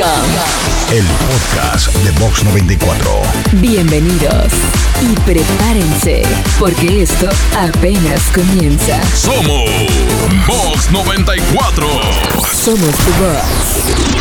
El podcast de Vox 94. Bienvenidos y prepárense porque esto apenas comienza. Somos Vox 94. Somos tu voz.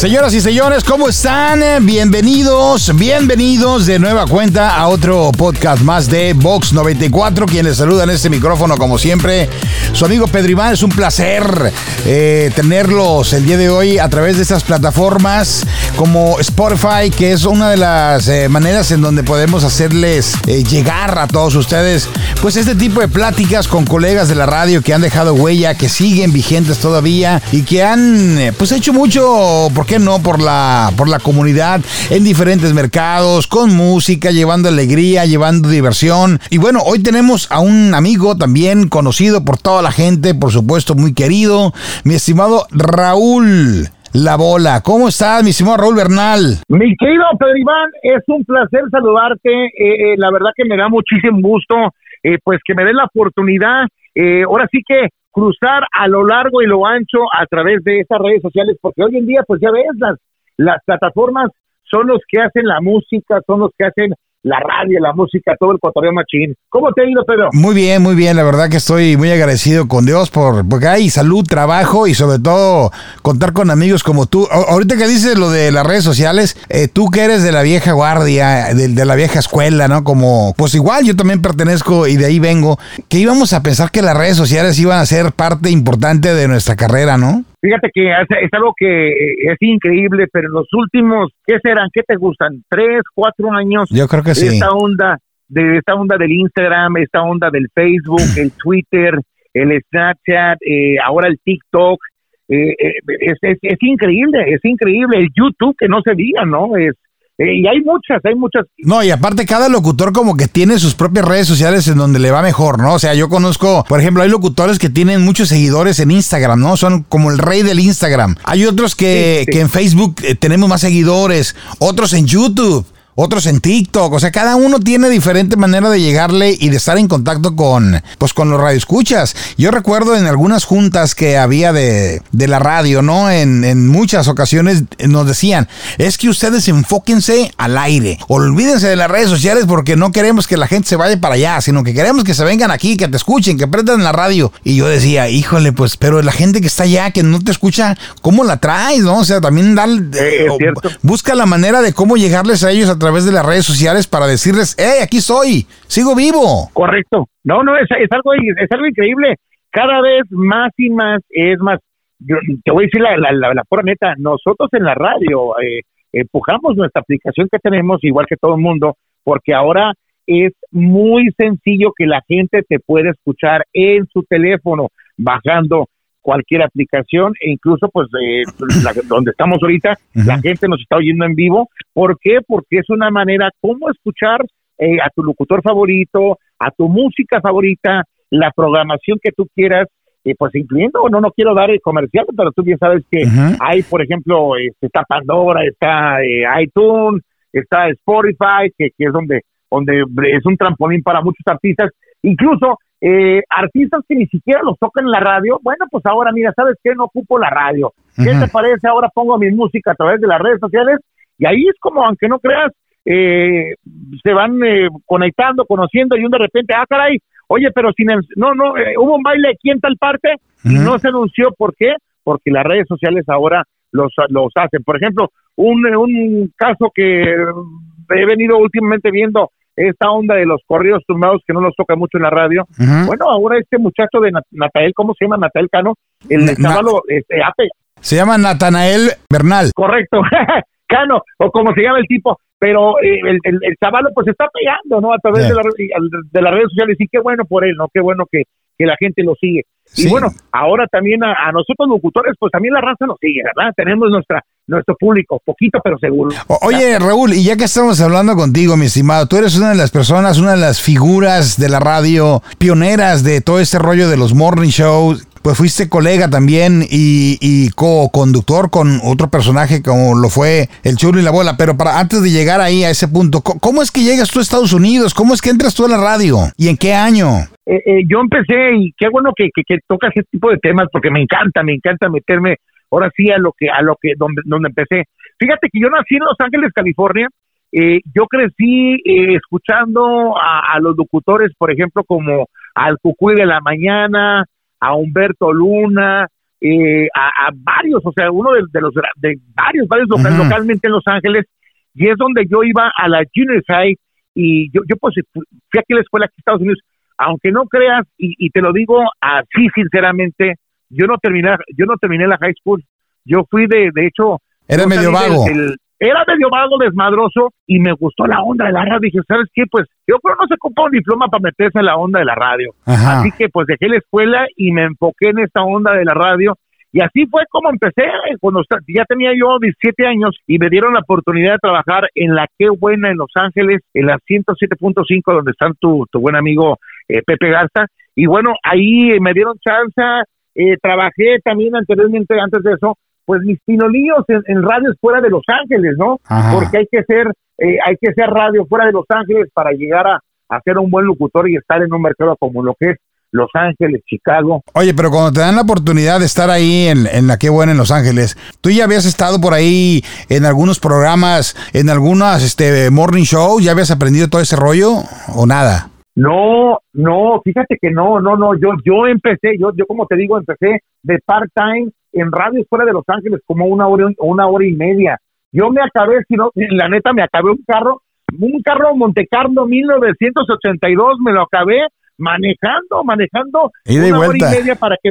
Señoras y señores, ¿cómo están? Bienvenidos, bienvenidos de nueva cuenta a otro podcast más de Vox 94. Quien les saluda en este micrófono, como siempre, su amigo Pedro. Es un placer eh, tenerlos el día de hoy a través de estas plataformas como Spotify, que es una de las eh, maneras en donde podemos hacerles eh, llegar a todos ustedes, pues este tipo de pláticas con colegas de la radio que han dejado huella, que siguen vigentes todavía y que han, pues, hecho mucho, ¿por qué no? Por la, por la comunidad en diferentes mercados, con música, llevando alegría, llevando diversión. Y bueno, hoy tenemos a un amigo también conocido por toda la gente, por supuesto, muy querido, mi estimado Raúl. La bola. ¿Cómo estás, mi estimado Raúl Bernal? Mi querido Pedro Iván, es un placer saludarte. Eh, eh, la verdad que me da muchísimo gusto, eh, pues que me den la oportunidad. Eh, ahora sí que cruzar a lo largo y lo ancho a través de estas redes sociales, porque hoy en día, pues ya ves, las, las plataformas son los que hacen la música, son los que hacen la radio, la música, todo el cotorreo machín. ¿Cómo te ha ido, Pedro? Muy bien, muy bien. La verdad que estoy muy agradecido con Dios por porque hay salud, trabajo y sobre todo contar con amigos como tú. Ahorita que dices lo de las redes sociales, eh, tú que eres de la vieja guardia, de, de la vieja escuela, ¿no? Como, pues igual yo también pertenezco y de ahí vengo, que íbamos a pensar que las redes sociales iban a ser parte importante de nuestra carrera, ¿no? Fíjate que es, es algo que eh, es increíble, pero en los últimos, ¿qué serán? ¿Qué te gustan? ¿Tres, cuatro años? Yo creo que sí. Esta onda, de esta onda del Instagram, esta onda del Facebook, el Twitter, el Snapchat, eh, ahora el TikTok. eh, eh, es, es, es increíble, es increíble. El YouTube, que no se diga, ¿no? Es, y hay muchas, hay muchas. No, y aparte cada locutor como que tiene sus propias redes sociales en donde le va mejor, ¿no? O sea, yo conozco, por ejemplo, hay locutores que tienen muchos seguidores en Instagram, ¿no? Son como el rey del Instagram. Hay otros que, Sí, sí. que en Facebook eh, tenemos más seguidores, otros en YouTube. Otros en TikTok, o sea, cada uno tiene diferente manera de llegarle y de estar en contacto con, pues, con los radioescuchas. Yo recuerdo en algunas juntas que había de, de la radio, ¿no? En, en muchas ocasiones eh, nos decían, es que ustedes enfóquense al aire, olvídense de las redes sociales porque no queremos que la gente se vaya para allá, sino que queremos que se vengan aquí, que te escuchen, que prendan la radio. Y yo decía, híjole, pues, pero la gente que está allá, que no te escucha, ¿cómo la traes, no? O sea, también dar, Eh, cierto. busca la manera de cómo llegarles a ellos a través de las redes sociales para decirles, hey, aquí soy, sigo vivo. Correcto. No, no, es, es algo es algo increíble. Cada vez más y más es más. Yo, te voy a decir la, la, la, la pura neta. Nosotros en la radio eh, empujamos nuestra aplicación que tenemos, igual que todo el mundo, porque ahora es muy sencillo que la gente te pueda escuchar en su teléfono, bajando cualquier aplicación e incluso pues eh, la- donde estamos ahorita la gente nos está oyendo en vivo. ¿por qué? porque es una manera como escuchar eh, a tu locutor favorito a tu música favorita la programación que tú quieras eh, pues incluyendo no no quiero dar el comercial pero tú bien sabes que hay por ejemplo este, está Pandora está eh, iTunes está Spotify que, que es donde donde es un trampolín para muchos artistas. Incluso eh, artistas que ni siquiera los tocan en la radio, bueno, pues ahora mira, ¿sabes qué? No ocupo la radio. ¿Qué Ujú. te parece? Ahora pongo mi música a través de las redes sociales y ahí es como, aunque no creas, eh, se van eh, conectando, conociendo y un de repente, ah, caray, oye, pero sin el, no, no, eh, hubo un baile aquí en tal parte y no se anunció, ¿por qué? Porque las redes sociales ahora los, los hacen. Por ejemplo, un, un caso que he venido últimamente viendo, esta onda de los corridos tumbados que no los toca mucho en la radio, bueno, ahora este muchacho de Nat- Natael, ¿cómo se llama? Natael Cano, el Na- chaval, este, ha pe- Se llama Natanael Bernal. correcto, Cano, o como se llama el tipo, pero eh, el, el, el chaval pues está pegando, ¿no? A través de, la, de las redes sociales y qué bueno por él, ¿no? Qué bueno que, que la gente lo sigue. Sí. Y bueno, ahora también a, a nosotros locutores, pues también la raza nos sigue, ¿verdad? Tenemos nuestra nuestro público, poquito pero seguro. O- Oye, Raúl, y ya que estamos hablando contigo, mi estimado, tú eres una de las personas, una de las figuras de la radio pioneras de todo este rollo de los morning shows. Pues fuiste colega también y, y co-conductor con otro personaje como lo fue el Chulo y la Bola. Pero para antes de llegar ahí a ese punto, ¿cómo es que llegas tú a Estados Unidos? ¿Cómo es que entras tú a la radio? ¿Y en qué año? eh, eh, yo empecé y qué bueno que, que, que tocas este tipo de temas porque me encanta, me encanta meterme ahora sí a lo que, a lo que, donde, donde empecé. Fíjate que yo nací en Los Ángeles, California. Eh, yo crecí eh, escuchando a los locutores, por ejemplo, como al Cucuy de la Mañana, a Humberto Luna, eh, a, a varios, o sea, uno de, de los de varios, varios localmente en Los Ángeles, y es donde yo iba a la junior high y yo, yo pues fui aquí a la escuela aquí en Estados Unidos, aunque no creas, y, y te lo digo así sinceramente, yo no terminé, yo no terminé la high school, yo fui de, de hecho, Era medio del- vago. del- era medio vago, desmadroso, y me gustó la onda de la radio. Dije, ¿sabes qué? Pues yo creo no se ocupa un diploma para meterse en la onda de la radio. Ajá. Así que pues dejé la escuela y me enfoqué en esta onda de la radio. Y así fue como empecé, eh, cuando ya tenía yo 17 años y me dieron la oportunidad de trabajar en la Qué Buena en Los Ángeles, en la 107.5, donde está tu, tu buen amigo eh, Pepe Garza. Y bueno, ahí me dieron chance, eh, trabajé también anteriormente, antes de eso, pues mis pinolillos en, en radios fuera de Los Ángeles, ¿no? Ajá. Porque hay que ser, eh, hay que ser radio fuera de Los Ángeles para llegar a, a ser un buen locutor y estar en un mercado como lo que es Los Ángeles, Chicago. Oye, pero cuando te dan la oportunidad de estar ahí en, en la Qué Buena en Los Ángeles, ¿tú ya habías estado por ahí en algunos programas, en algunas este, morning shows? ¿Ya habías aprendido todo ese rollo o nada? No, no, fíjate que no, no, no, yo, yo empecé, yo, yo como te digo, empecé de part-time en radios fuera de Los Ángeles como una hora, una hora y media. Yo me acabé, si no, la neta me acabé un carro, un carro Monte Carlo 1982, me lo acabé manejando, manejando y una hora y media para que,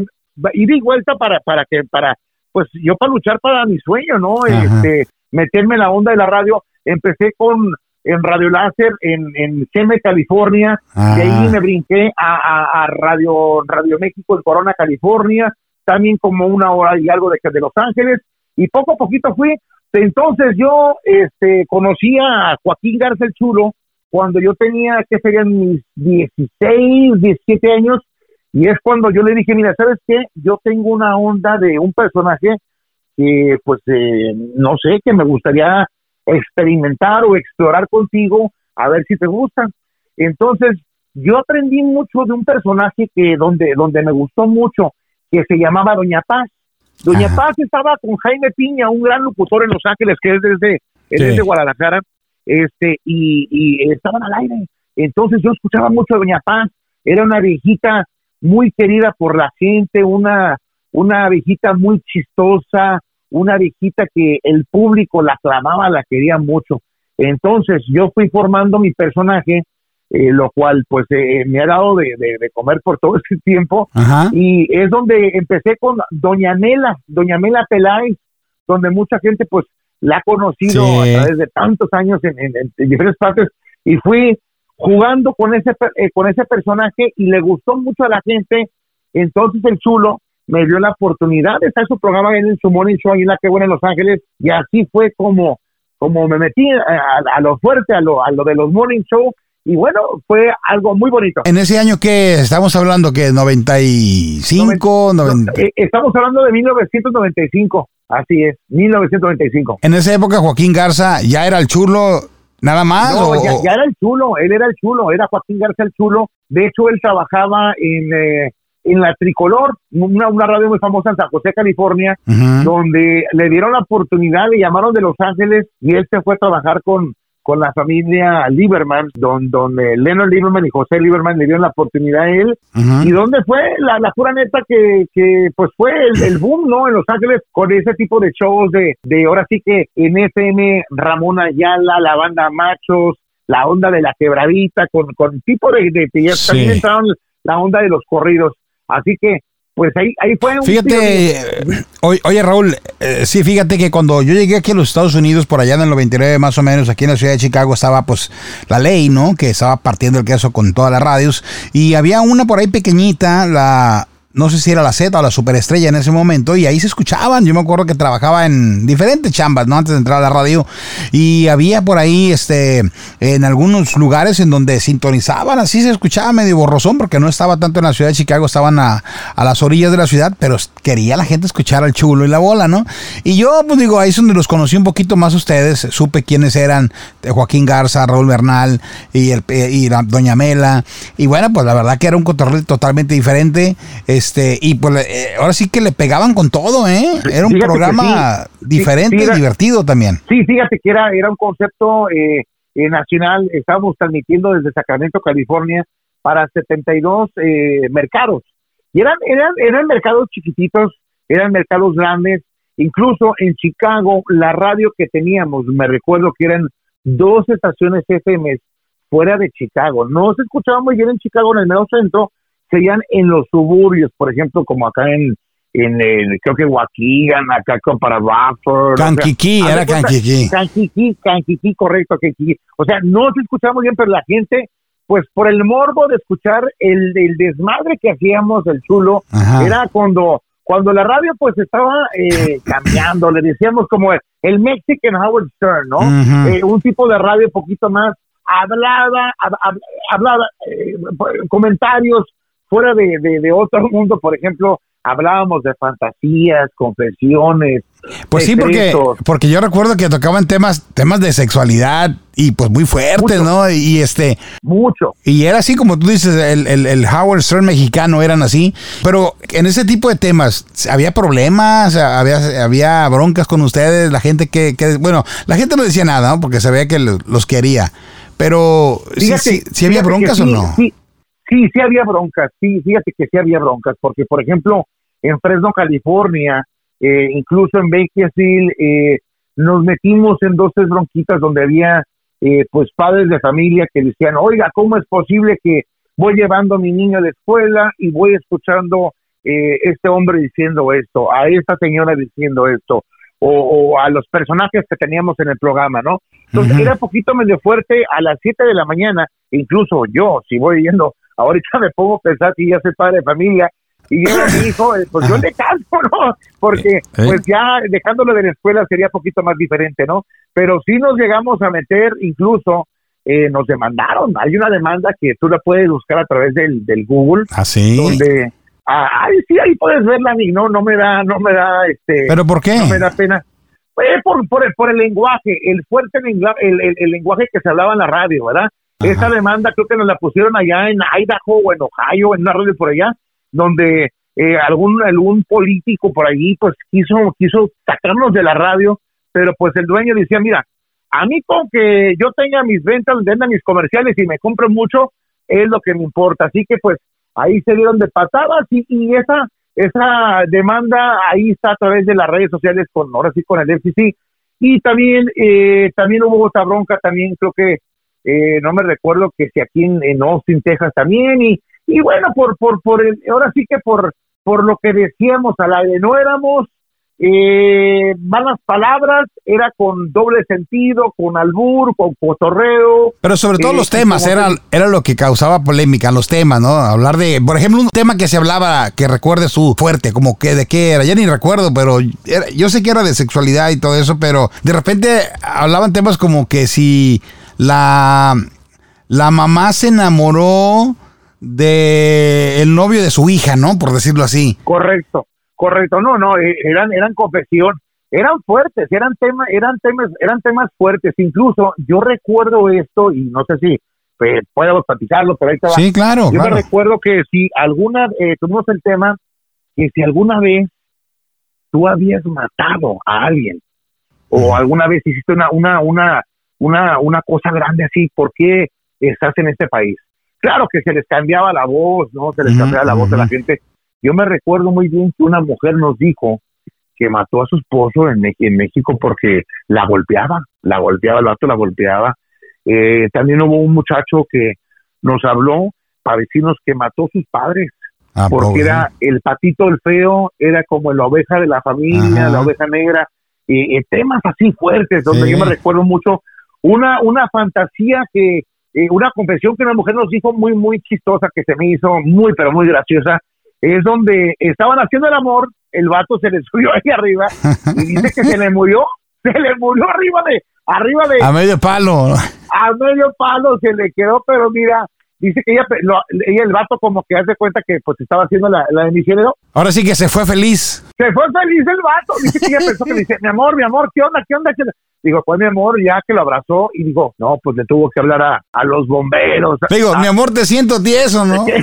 ida y vuelta para, para que, para, pues yo para luchar para mi sueño, ¿no? Ajá. Este, meterme en la onda de la radio, empecé con, en Radio Láser, en, en Seme, California, de ahí Ah. me brinqué a, a- a Radio, Radio México en Corona, California, también como una hora y algo de, de Los Ángeles, y poco a poquito fui. Entonces yo este, conocí a Joaquín Garza Chulo cuando yo tenía, que serían mis 16, 17 años, y es cuando yo le dije, mira, ¿sabes qué? Yo tengo una onda de un personaje que, pues, eh, no sé, que me gustaría experimentar o explorar contigo, a ver si te gustan. Entonces, yo aprendí mucho de un personaje que donde, donde me gustó mucho, que se llamaba Doña Paz. Doña Ajá. Paz estaba con Jaime Piña, un gran locutor en Los Ángeles, que es desde, él Sí. es de Guadalajara, este, y, y estaban al aire. Entonces yo escuchaba mucho a Doña Paz, era una viejita muy querida por la gente, una, una viejita muy chistosa, una viejita que el público la aclamaba, la quería mucho. Entonces yo fui formando mi personaje, eh, lo cual pues eh, me ha dado de, de- de comer por todo este tiempo. Ajá. y es donde empecé con Doña Mela, Doña Mela Peláez, donde mucha gente pues la ha conocido Sí. a través de tantos años en, en- en diferentes partes. Y fui jugando con ese eh, con ese personaje y le gustó mucho a la gente, entonces el chulo me dio la oportunidad de estar en su programa en su morning show ahí en la que buena en Los Ángeles. Y así fue como como me metí a, a- a lo fuerte, a lo, a lo de los morning show y bueno, fue algo muy bonito. En ese año que estamos hablando que 95, 90. Eh, Estamos hablando de 1995, así es, 1995. En esa época Joaquín Garza ya era el chulo nada más No, o- ya, ya era el chulo, él era el chulo, era Joaquín García el chulo. De hecho, él trabajaba en, eh, en la Tricolor, una, una radio muy famosa en San José, California, Ujú. donde le dieron la oportunidad, le llamaron de Los Ángeles y él se fue a trabajar con, con la familia Lieberman, don- donde Leonard Lieberman y José Lieberman le dieron la oportunidad a él y dónde fue la, la pura neta que, que pues fue el, el boom, ¿no? En Los Ángeles con ese tipo de shows de, de ahora sí que en FM Ramón Ayala, la banda Machos, la onda de la quebradita, con, con tipo de, de, de- Sí. también entraron la onda de los corridos. Así que, pues ahí, ahí fue un Fíjate, eh, oye, oye, Raúl, eh, sí, fíjate que cuando yo llegué aquí a los Estados Unidos, por allá en el 99 más o menos, aquí en la ciudad de Chicago estaba pues la ley, ¿no? Que estaba partiendo el queso con todas las radios y había una por ahí pequeñita, la no sé si era la Z o la superestrella en ese momento, y ahí se escuchaban. Yo me acuerdo que trabajaba en diferentes chambas, ¿no? Antes de entrar a la radio, y había por ahí, este, en algunos lugares en donde sintonizaban, así se escuchaba medio borrosón, porque no estaba tanto en la ciudad de Chicago, estaban a, a las orillas de la ciudad, pero quería la gente escuchar al chulo y la bola, ¿no? Y yo, pues digo, ahí es donde los conocí un poquito más ustedes, supe quiénes eran, eh, Joaquín Garza, Raúl Bernal y, el, eh, y la, Doña Mela, y bueno, pues la verdad que era un cotorreo totalmente diferente. Este, y pues eh, ahora sí que le pegaban con todo, ¿eh? Era un programa diferente y divertido también. Sí, fíjate que era, era un concepto eh, eh, nacional. Estábamos transmitiendo desde Sacramento, California, para 72 eh, mercados. Y eran, eran, eran mercados chiquititos, eran mercados grandes. Incluso en Chicago, la radio que teníamos, me recuerdo que eran dos estaciones FM fuera de Chicago. No se escuchaba muy bien en Chicago, en el medio centro, serían en los suburbios, por ejemplo, como acá en, en el, creo que Waukegan, acá para Bradford. Canquiquí, era Canquiquí. Canquiquí, Canquiquí, correcto, Canquiquí. O sea, no se escuchaba muy bien, pero la gente, pues por el morbo de escuchar el, el desmadre que hacíamos el chulo, Ajá. era cuando cuando la radio pues estaba eh, cambiando, le decíamos como el, el Mexican Howard Stern, ¿no? Eh, un tipo de radio un poquito más hablada, hab- eh, comentarios fuera de, de, de otro mundo, por ejemplo, hablábamos de fantasías, confesiones. Pues sí, porque, porque yo recuerdo que tocaban temas, temas de sexualidad y pues muy fuertes, Mucho. ¿no? Y este, Mucho. y era así como tú dices, el, el, el Howard Stern mexicano eran así, pero en ese tipo de temas, ¿había problemas? ¿Había, había broncas con ustedes? La gente que, que- bueno, la gente no decía nada, ¿no? Porque sabía que lo- los quería, pero ¿sí, Fíjate, sí- sí había broncas o sí, no? Sí, sí, sí había broncas, sí, fíjate que sí había broncas, porque por ejemplo, en Fresno, California, eh, incluso en Bakersfield, eh, nos metimos en dos, tres bronquitas donde había eh, pues padres de familia que decían, oiga, ¿cómo es posible que voy llevando a mi niño a la escuela y voy escuchando eh, este hombre diciendo esto, a esta señora diciendo esto, o, o a los personajes que teníamos en el programa, ¿no? Entonces Ujú. era poquito medio fuerte a las 7 de la mañana, incluso yo, si voy yendo, ahorita me pongo a pensar que ya soy padre de familia y yo a mi hijo, eh, pues yo le canso, ¿no? Porque pues ya dejándolo de la escuela sería poquito más diferente, ¿no? Pero sí nos llegamos a meter, incluso eh, nos demandaron, hay una demanda que tú la puedes buscar a través del, del Google, Así. donde, ah, ay, sí, ahí puedes verla y no, no me da, no me da, este, ¿Pero por qué? no me da pena. Eh, por, por, el, por el lenguaje, el fuerte el, el, el lenguaje que se hablaba en la radio, ¿verdad? Ajá. Esa demanda creo que nos la pusieron allá en Idaho o en Ohio, en una radio por allá, donde eh, algún algún político por allí pues quiso quiso sacarnos de la radio, pero pues el dueño decía, mira, a mí con que yo tenga mis ventas, venda mis comerciales y me compren mucho, es lo que me importa. Así que pues ahí se dieron de patadas y, y esa esa demanda ahí está a través de las redes sociales con ahora sí con el FCC y también eh, también hubo otra bronca también creo que eh, no me recuerdo que si aquí en, en Austin Texas también y y bueno por por por el, ahora sí que por por lo que decíamos al aire no éramos eh, malas palabras era con doble sentido con albur con cotorreo Pero sobre todo Eh, los temas, era, era lo que causaba polémica, los temas, ¿no? Hablar de, por ejemplo, un tema que se hablaba, que recuerde su fuerte, como que de qué era, ya ni recuerdo, pero era- yo sé que era de sexualidad y todo eso, pero de repente hablaban temas como que si la, la mamá se enamoró de el novio de su hija, ¿no? Por decirlo así. Correcto, correcto. No, no, eh, eran eran confesión, eran fuertes, eran temas, eran temas, eran temas fuertes. Incluso yo recuerdo esto y no sé si eh, podemos platicarlo, pero ahí va. Sí, claro, yo claro. me recuerdo que si alguna eh, tuvimos el tema que si alguna vez tú habías matado a alguien o alguna vez hiciste una una una una una cosa grande así, ¿por qué estás en este país? Claro que se les cambiaba la voz, ¿no? Se les cambiaba la voz de la gente. Yo me recuerdo muy bien que una mujer nos dijo que mató a su esposo en, en México porque la golpeaba, la golpeaba, el vato la golpeaba. Eh, también hubo un muchacho que nos habló para decirnos que mató a sus padres Ah, porque pobre. era el patito el feo, era como la oveja de la familia, Ajá. la oveja negra, y, temas así fuertes, donde Sí. yo me recuerdo mucho una, una fantasía que, eh, una confesión que una mujer nos dijo muy, muy chistosa, que se me hizo muy, pero muy graciosa, es donde estaban haciendo el amor, el vato se le subió ahí arriba y dice que se le murió, se le murió arriba de, arriba de, A medio palo. a medio palo se le quedó, pero mira, dice que ella, lo- ella el vato como que hace cuenta que pues estaba haciendo la, la de misionero, Ahora sí que se fue feliz. se fue feliz el vato, dice que ella pensó que le dice, mi amor, mi amor, ¿qué onda, qué onda? ¿Qué onda?". Digo, pues mi amor, ya que lo abrazó y dijo, no, pues le tuvo que hablar a, a los bomberos. Digo, mi amor, te siento tieso, ¿no?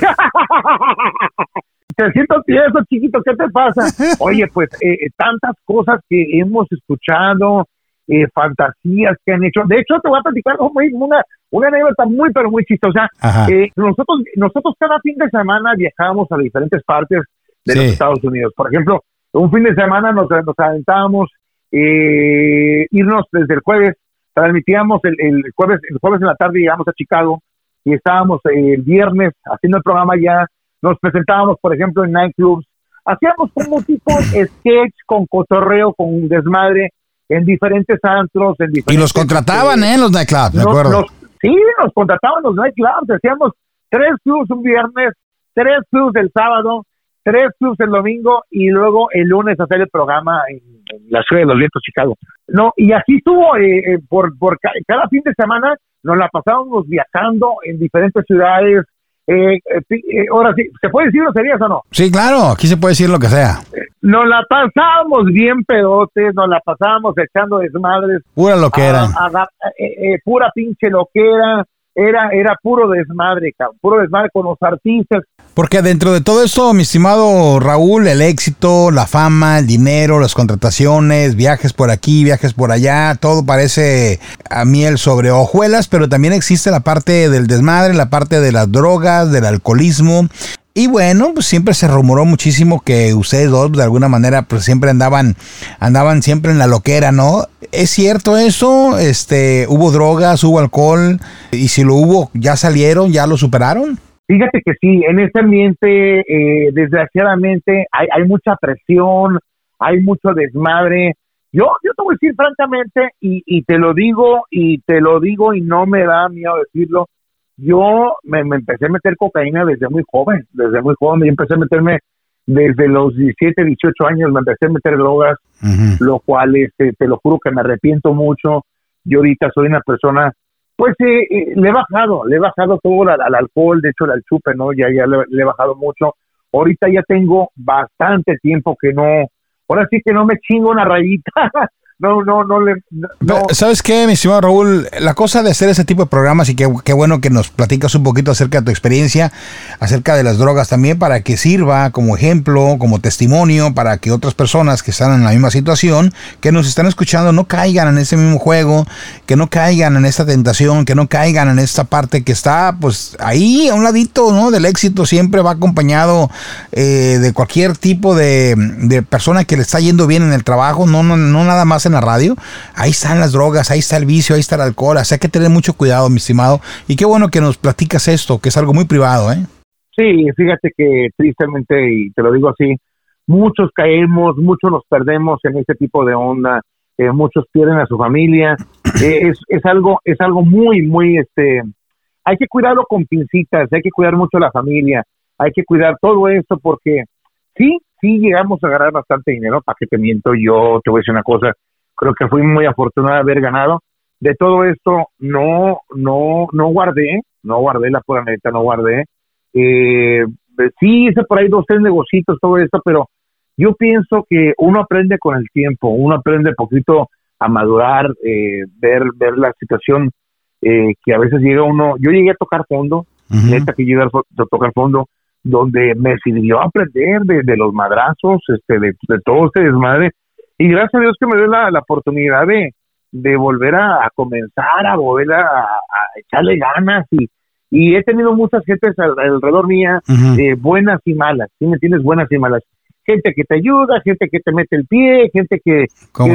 Te siento tieso, chiquito, ¿qué te pasa? Oye, pues eh, eh, tantas cosas que hemos escuchado, eh, fantasías que han hecho. De hecho, te voy a platicar muy, una, una anécdota muy, pero muy chistosa. Eh, nosotros, nosotros cada fin de semana viajábamos a diferentes partes de Sí. los Estados Unidos. Por ejemplo, un fin de semana nos, nos aventábamos eh, irnos desde el jueves, transmitíamos el, el jueves, el jueves en la tarde llegamos a Chicago y estábamos eh, el viernes haciendo el programa ya, nos presentábamos, por ejemplo, en nightclubs, hacíamos como tipo sketch con cotorreo, con desmadre en diferentes antros, en diferentes... Y los contrataban, ¿eh? Los nightclubs, me nos- acuerdo. nos- sí, nos contrataban los nightclubs, hacíamos tres clubs un viernes, tres clubs el sábado, tres clubs el domingo y luego el lunes hacer el programa en la ciudad de los vientos, Chicago. No, y así estuvo eh, eh, por, por ca- cada fin de semana, nos la pasábamos viajando en diferentes ciudades. Eh, eh, eh, ahora sí, ¿se puede decir groserías o no? Sí, claro, aquí se puede decir lo que sea. Nos la pasábamos bien pedotes, nos la pasábamos echando desmadres, Pura lo que era. pura pinche loquera, era, era puro desmadre, puro desmadre con los artistas. Porque dentro de todo esto, mi estimado Raúl, el éxito, la fama, el dinero, las contrataciones, viajes por aquí, viajes por allá, todo parece a miel sobre hojuelas, pero también existe la parte del desmadre, la parte de las drogas, del alcoholismo. Y bueno, pues siempre se rumoró muchísimo que ustedes dos de alguna manera pues siempre andaban andaban siempre en la loquera, ¿no? ¿Es cierto eso? Este, hubo drogas, hubo alcohol y si lo hubo, ya salieron, ya lo superaron? Fíjate que sí, en este ambiente, eh, desgraciadamente, hay, hay mucha presión, hay mucho desmadre. Yo, yo te voy a decir francamente, y, y te lo digo, y te lo digo, y no me da miedo decirlo, yo me, me empecé a meter cocaína desde muy joven, desde muy joven, y empecé a meterme desde los 17, 18 años, me empecé a meter drogas, lo cual este, te lo juro que me arrepiento mucho. Yo ahorita soy una persona, pues eh, eh, le he bajado, le he bajado todo al, al alcohol, de hecho al chupe, ¿no? Ya, ya le, le he bajado mucho. Ahorita ya tengo bastante tiempo que no, ahora sí que no me chingo una rayita, no, no, no le, no, ¿Sabes qué, mi estimado Raúl? La cosa de hacer ese tipo de programas y qué, qué bueno que nos platicas un poquito acerca de tu experiencia, acerca de las drogas también, para que sirva como ejemplo, como testimonio, para que otras personas que están en la misma situación, que nos están escuchando, no caigan en ese mismo juego, que no caigan en esta tentación, que no caigan en esta parte que está, pues, ahí a un ladito, ¿no? Del éxito siempre va acompañado eh, de cualquier tipo de, de persona que le está yendo bien en el trabajo, no, no, no nada más en la radio. Ahí están las drogas, ahí está el vicio, ahí está el alcohol. Así hay que tener mucho cuidado, mi estimado. Y qué bueno que nos platicas esto, que es algo muy privado, ¿eh? Sí, fíjate que tristemente, y te lo digo así, muchos caemos, muchos nos perdemos en este tipo de onda, eh, muchos pierden a su familia, eh, es, es algo, es algo muy, muy, este, hay que cuidarlo con pincitas, hay que cuidar mucho a la familia, hay que cuidar todo esto porque sí, sí llegamos a ganar bastante dinero, para que te miento, yo te voy a decir una cosa, creo que fui muy afortunado de haber ganado, de todo esto no, no, no guardé, no guardé la pura neta, no guardé, eh, sí hice por ahí dos, tres negocios, todo esto, pero yo pienso que uno aprende con el tiempo, uno aprende poquito a madurar, eh, ver, ver la situación eh, que a veces llega uno, yo llegué a tocar fondo, Ujú. neta que llegué a a tocar fondo, donde me sirvió aprender de, de los madrazos, este, de, de todo este desmadre, y gracias a Dios que me dio la, la oportunidad de, de volver a, a comenzar, a volver a, a echarle ganas, y, y he tenido muchas gentes al- alrededor mía, eh, buenas y malas, ¿sí me entiendes? Buenas y malas. Gente que te ayuda, gente que te mete el pie, gente que,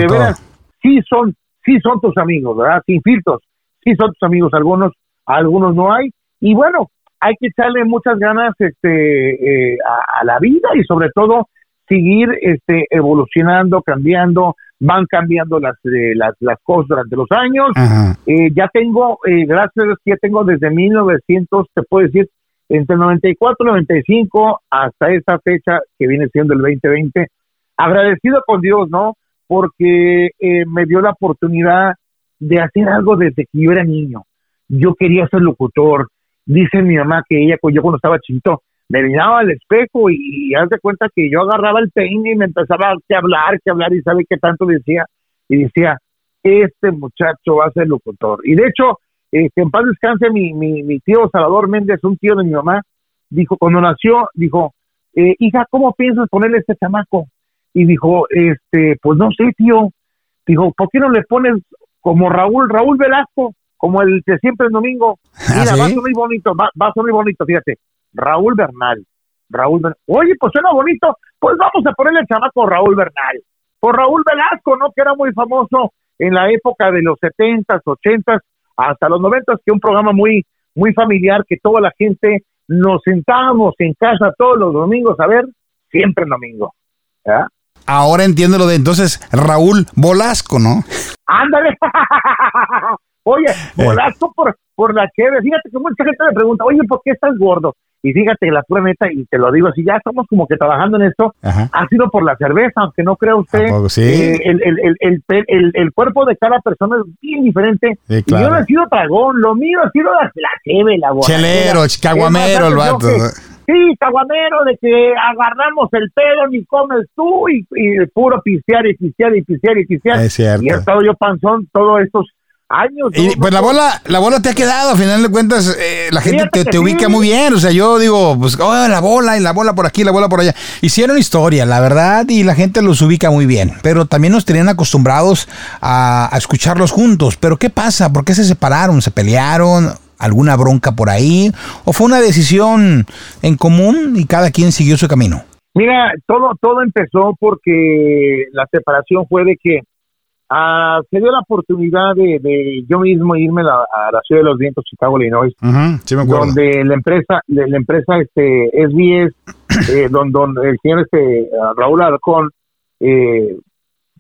de todo. veras sí son, sí son tus amigos, ¿verdad? Sin filtros, sí son tus amigos, algunos, algunos no hay. Y bueno, hay que echarle muchas ganas este, eh, a, a la vida y sobre todo seguir este, evolucionando, cambiando, van cambiando las, eh, las, las cosas durante los años. Eh, ya tengo, eh, gracias a Dios, ya tengo desde 1900, te puedo decir, entre el 94 y 95 hasta esta fecha que viene siendo el 2020, agradecido con Dios, ¿no? Porque eh, me dio la oportunidad de hacer algo desde que yo era niño. Yo quería ser locutor. Dice mi mamá que ella, yo cuando estaba chiquito, me miraba al espejo y, y haz de cuenta que yo agarraba el peine y me empezaba a hablar, que hablar y sabe qué tanto decía. Y decía, este muchacho va a ser locutor. Y de hecho, eh, que en paz descanse mi, mi, mi tío Salvador Méndez, un tío de mi mamá, dijo, cuando nació, dijo, eh, hija, ¿cómo piensas ponerle este chamaco? Y dijo, este, pues no sé, tío. Dijo, ¿por qué no le pones como Raúl, Raúl Velasco, como el de siempre el domingo? Mira, ¿Ah, va a muy bonito, va, va a muy bonito, fíjate. Raúl Bernal. Raúl Bernal. Oye, pues suena bonito, pues vamos a ponerle el chamaco Raúl Bernal. Por Raúl Velasco, ¿no? Que era muy famoso en la época de los setentas, ochentas, hasta los noventas, que un programa muy, muy familiar, que toda la gente nos sentábamos en casa todos los domingos a ver, siempre en domingo. ¿verdad? Ahora entiendo lo de entonces Raúl Volasco, ¿no? Ándale. Oye, volazo por, por la chévere. Fíjate que mucha gente me pregunta, oye, ¿por qué estás gordo? Y fíjate, la pura neta, y te lo digo así, ya estamos como que trabajando en esto, Ajá. ha sido por la cerveza, aunque no crea usted. ¿A poco sí? eh, el, el, el, el, cuerpo de cada persona es bien diferente. Sí, Y yo no he sido tragón, lo mío ha sido la, la cheve, la. Chelero, caguamero el vato. que- Sí, caguamero, de que agarramos el pedo, ni comes tú, y, y puro pistear y pistear y pistear y pistear. Es cierto. Y he estado yo panzón todos estos años. Y pues la bola, la bola te ha quedado, a final de cuentas, eh, la gente te, ubica muy bien. O sea, yo digo, pues, oh, la bola, y la bola por aquí, la bola por allá. Hicieron historia, la verdad, y la gente los ubica muy bien. Pero también nos tenían acostumbrados a, a escucharlos juntos. Pero ¿qué pasa? ¿Por qué se separaron? ¿Se pelearon? ¿Alguna bronca por ahí? ¿O fue una decisión en común y cada quien siguió su camino? Mira, todo, todo empezó porque la separación fue de que ah, se dio la oportunidad de, de yo mismo irme la- a la ciudad de los vientos, Chicago, Illinois, sí me donde la empresa, la, la empresa este SBS, eh, donde, donde el señor este ah, Raúl Alarcón, eh,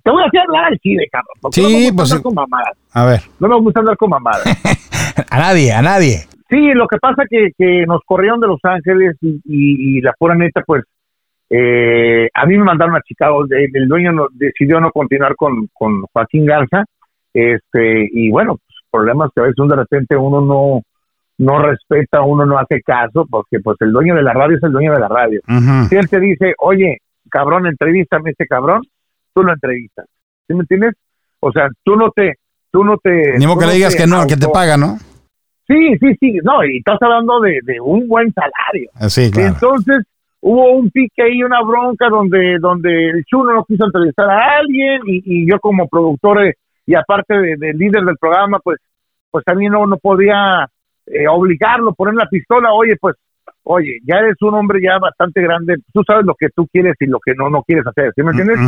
te voy a hacer hablar al chile, Sí, no me gusta pues, andar con mamadas, A ver, no me gusta andar con mamadas. a nadie, a nadie. Sí, lo que pasa que, que nos corrieron de Los Ángeles y, y- y la pura neta, pues, eh, a mí me mandaron a Chicago. El, el dueño no- decidió no continuar con, con Joaquín Garza. Este, y bueno, pues, problemas que a veces de repente uno no, no respeta, uno no hace caso, porque pues el dueño de la radio es el dueño de la radio. Si él te dice, oye, cabrón, entrevístame a este cabrón, tú lo entrevistas. ¿Sí me entiendes? O sea, tú no te, tú no te. Ni modo que no le digas que no, que te paga, ¿no? Sí, sí, sí, no, y estás hablando de, de un buen salario. Sí, claro. Entonces hubo un pique ahí, una bronca donde donde el chulo no quiso entrevistar a alguien y, y yo como productor eh, y aparte de, de líder del programa, pues pues también no, no podía eh, obligarlo, poner la pistola, oye, pues, oye, ya eres un hombre ya bastante grande, tú sabes lo que tú quieres y lo que no, no quieres hacer, ¿sí me entiendes?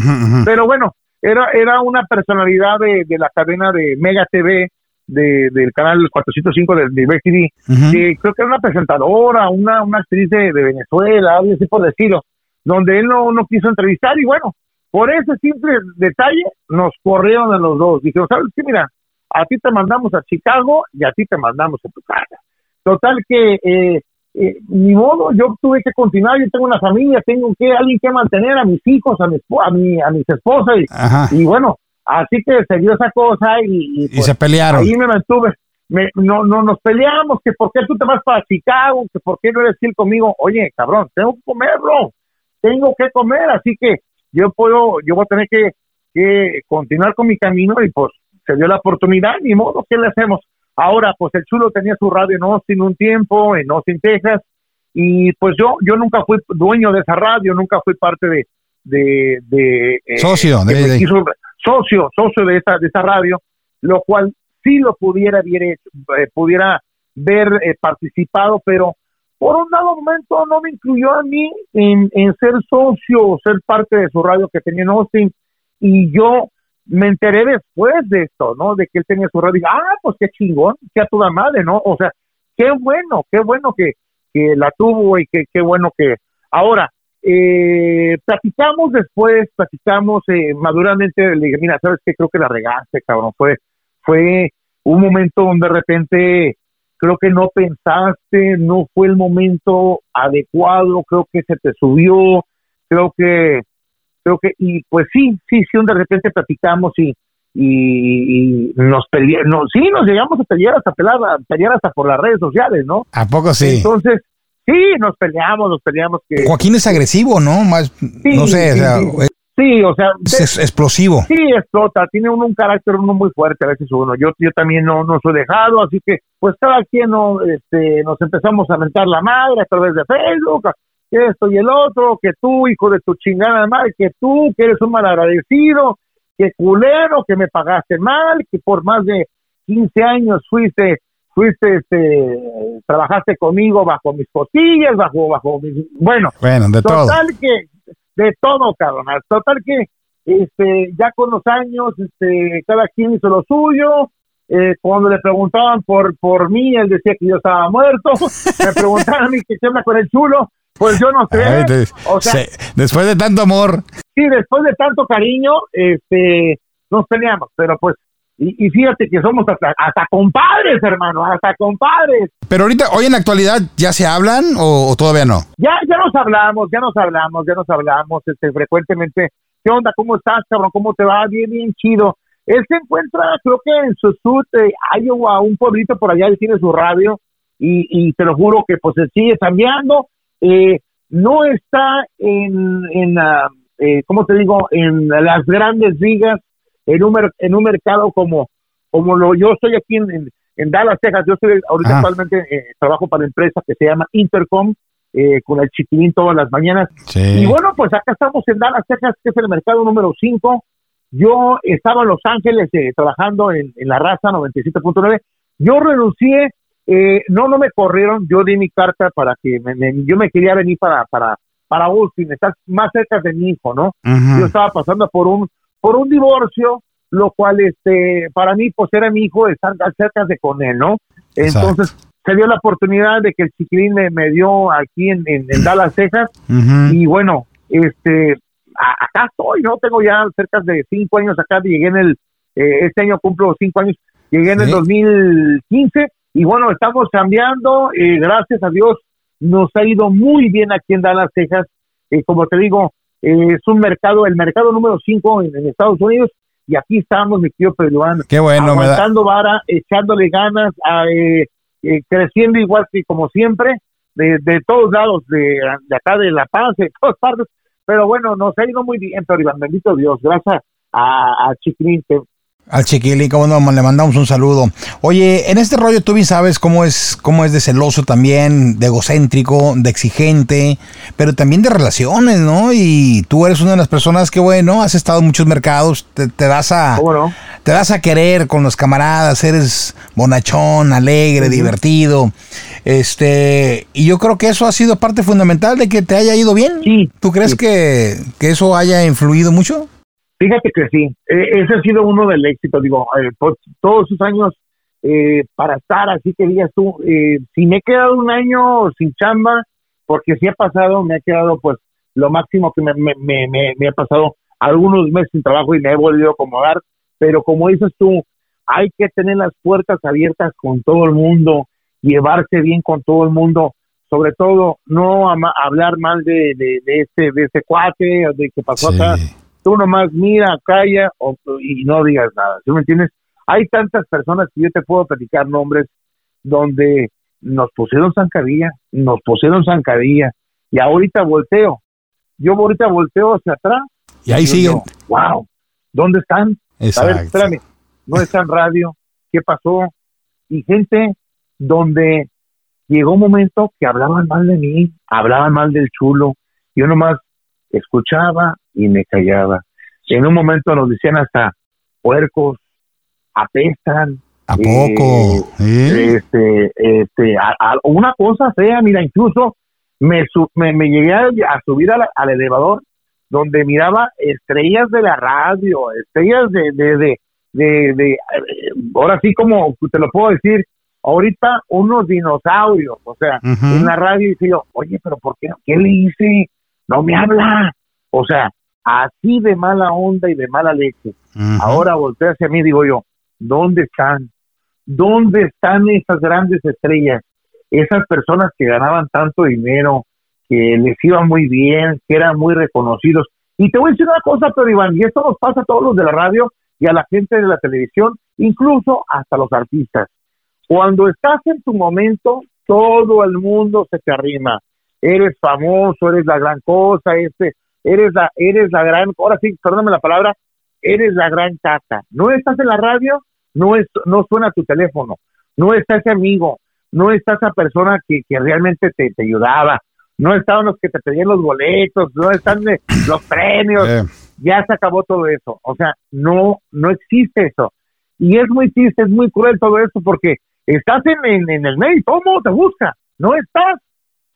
Pero bueno, era, era una personalidad de, de la cadena de Mega TV, de, del canal 405 de, de TV, Ujú. que creo que era una presentadora, una, una actriz de, de Venezuela, algo así por decirlo, donde él no, no quiso entrevistar y bueno, por ese simple detalle nos corrieron a los dos. Dijeron, ¿sabes qué? Mira, a ti te mandamos a Chicago y a ti te mandamos a tu casa. Total que, eh, eh, ni modo, yo tuve que continuar, yo tengo una familia, tengo que alguien que mantener a mis hijos, a, mi, a, mi, a mis esposas y bueno, así que se dio esa cosa y, y, Y pues, se pelearon. ahí me mantuve. Me, no, no nos peleamos, que por qué tú te vas para Chicago, que por qué no eres fiel conmigo. Oye, cabrón, tengo que comerlo, tengo que comer, así que yo puedo, yo voy a tener que, que continuar con mi camino y pues se dio la oportunidad, ni modo, ¿qué le hacemos? Ahora, pues el chulo tenía su radio en Austin un tiempo, en Austin, Texas, y pues yo, yo nunca fui dueño de esa radio, nunca fui parte de, de, de eh, Socio, de- de- quiso- socio, socio de esa, de esa radio, lo cual sí lo pudiera haber eh, pudiera ver eh, participado, pero por un dado momento no me incluyó a mí en, ser socio o ser parte de su radio que tenía en Austin y yo me enteré después de esto, ¿no? De que él tenía su radio y ah, pues qué chingón, qué a toda madre, ¿no? O sea, qué bueno, qué bueno que, que la tuvo y que qué bueno que... Ahora, eh, platicamos después, platicamos eh, maduramente, le dije, mira, ¿sabes qué? Creo que la regaste, cabrón, fue, fue un momento donde de repente creo que no pensaste, no fue el momento adecuado, creo que se te subió, creo que, creo que, y pues sí, sí, sí, de repente platicamos y, y, y nos peleamos, no, sí, nos llegamos a pelear hasta pelar, a pelear hasta por las redes sociales, ¿no? ¿A poco sí? Entonces, sí, nos peleamos, nos peleamos que... Joaquín es agresivo, ¿no? Más, Sí, no sé, o sí, sea, sí. Sí, o sea, es, es explosivo. Sí, explota, tiene uno un carácter uno muy fuerte a veces uno. Yo yo también no no soy dejado, así que pues cada quien no este nos empezamos a mentar la madre a través de Facebook, que esto y el otro, que tú hijo de tu chingada madre, que tú que eres un malagradecido, que culero, que me pagaste mal, que por más de 15 años fuiste fuiste este trabajaste conmigo bajo mis costillas, bajo bajo mis bueno, Bueno, de todo. Total que, de todo, cabrón. Total que, este, ya con los años, este, cada quien hizo lo suyo. Eh, cuando le preguntaban por, por mí, él decía que yo estaba muerto. Me preguntaban a mí que se habla con el chulo. Pues yo no sé. Ay, te- o sea, se- después de tanto amor, sí, después de tanto cariño, este, nos peleamos. Pero pues, y, y fíjate que somos hasta, hasta compadres, hermano, hasta compadres. pero ahorita, hoy en la actualidad, ¿ya se hablan o, o todavía no? ya ya nos hablamos, ya nos hablamos, ya nos hablamos este, frecuentemente. ¿Qué onda? ¿Cómo estás, cabrón? ¿Cómo te va? Bien, bien chido. Él se encuentra, creo que en Susut, eh, Iowa, un pueblito por allá, él tiene su radio y, y te lo juro que pues se sigue cambiando. Eh, no está en, en ah, eh, ¿cómo te digo? En las grandes ligas, en un, mer- en un mercado como, como lo yo estoy aquí en, en, en Dallas, Texas. Yo estoy ahorita Ah. actualmente eh, trabajo para la empresa que se llama Intercom, eh, con el chiquilín todas las mañanas. Sí. Y bueno, pues acá estamos en Dallas, Texas, que es el mercado número 5. Yo estaba en Los Ángeles eh, trabajando en, en la raza 97.9. Yo renuncié, eh, no, no me corrieron, yo di mi carta para que me- me- yo me quería venir para, para, para Austin, estar más cerca de mi hijo, ¿no? Yo estaba pasando por un, por un divorcio, lo cual este, para mí pues era mi hijo estar cerca de con él, ¿no? Entonces se dio la oportunidad de que el chiquilín me, me dio aquí en, en, en Dallas, Texas, y bueno, este, acá estoy, ¿no? Tengo ya cerca de cinco años acá, llegué en el, eh, este año cumplo cinco años, llegué en el Sí. 2015 y bueno, estamos cambiando, eh, gracias a Dios nos ha ido muy bien aquí en Dallas, Texas, Eh, como te digo, es un mercado, el mercado número cinco en, en Estados Unidos y aquí estamos, mi tío Pedro Iván, Qué bueno, me da, aguantando vara, echándole ganas, a, eh, eh, creciendo igual que como siempre, de, de todos lados, de, de acá de La Paz, de todas partes. Pero bueno, nos ha ido muy bien, pero Iván, bendito Dios, gracias a, a Chiquilín, que al chiquilín, como no, le mandamos un saludo. Oye, en este rollo tú bien sabes cómo es, cómo es de celoso también, de egocéntrico, de exigente, pero también de relaciones, ¿no? Y tú eres una de las personas que, bueno, has estado en muchos mercados, te, te das a, te das a querer con los camaradas, eres bonachón, alegre, divertido. Este, y yo creo que eso ha sido parte fundamental de que te haya ido bien. Sí, ¿Tú crees sí. que, que eso haya influido mucho? Fíjate que sí, eh, ese ha sido uno del éxito, digo, eh, por todos esos años eh, para estar así que digas tú, eh, si me he quedado un año sin chamba, porque si ha pasado, me ha quedado pues lo máximo que me, me, me, me- me ha pasado algunos meses sin trabajo y me he volvido a acomodar, pero como dices tú, hay que tener las puertas abiertas con todo el mundo, llevarse bien con todo el mundo, sobre todo no ama- hablar mal de, de, de este de este cuate, de que pasó acá, tú nomás mira, calla o- y no digas nada, ¿sí me entiendes? Hay tantas personas que yo te puedo platicar nombres donde nos pusieron zancadilla, nos pusieron zancadilla y ahorita volteo, yo ahorita volteo hacia atrás Y ahí y siguen. digo, wow, ¿dónde están? A ver, espérame, no está en radio, ¿qué pasó? Y gente donde llegó un momento que hablaban mal de mí, hablaban mal del chulo, yo nomás escuchaba y me callaba. En un momento nos decían hasta puercos, apestan, ¿A Eh, poco? ¿Eh? este, este, a- a- una cosa fea, mira, incluso me, su- me, me llegué a, a subir la- al elevador donde miraba estrellas de la radio, estrellas de, de, de, de, de- eh, ahora sí como te lo puedo decir, ahorita unos dinosaurios, o sea, en la radio dice yo, oye, pero ¿por qué? ¿Qué le hice? No me habla. O sea, así de mala onda y de mala leche. Ahora voltea hacia mí y digo yo, ¿dónde están? ¿dónde están esas grandes estrellas? Esas personas que ganaban tanto dinero, que les iba muy bien, que eran muy reconocidos. Y te voy a decir una cosa, pero Iván, y esto nos pasa a todos los de la radio y a la gente de la televisión, incluso hasta los artistas. Cuando estás en tu momento, todo el mundo se te arrima. Eres famoso, eres la gran cosa, este, eres la, eres la gran, ahora sí, perdóname la palabra, eres la gran caca. No estás en la radio, no es, no suena tu teléfono, no está ese amigo, no está esa persona que, que realmente te, te ayudaba, no estaban los que te pedían los boletos, no están los premios, ya se acabó todo eso. O sea, no, no existe eso. Y es muy triste, es muy cruel todo esto porque estás en, en, el medio, todo mundo te busca, no estás.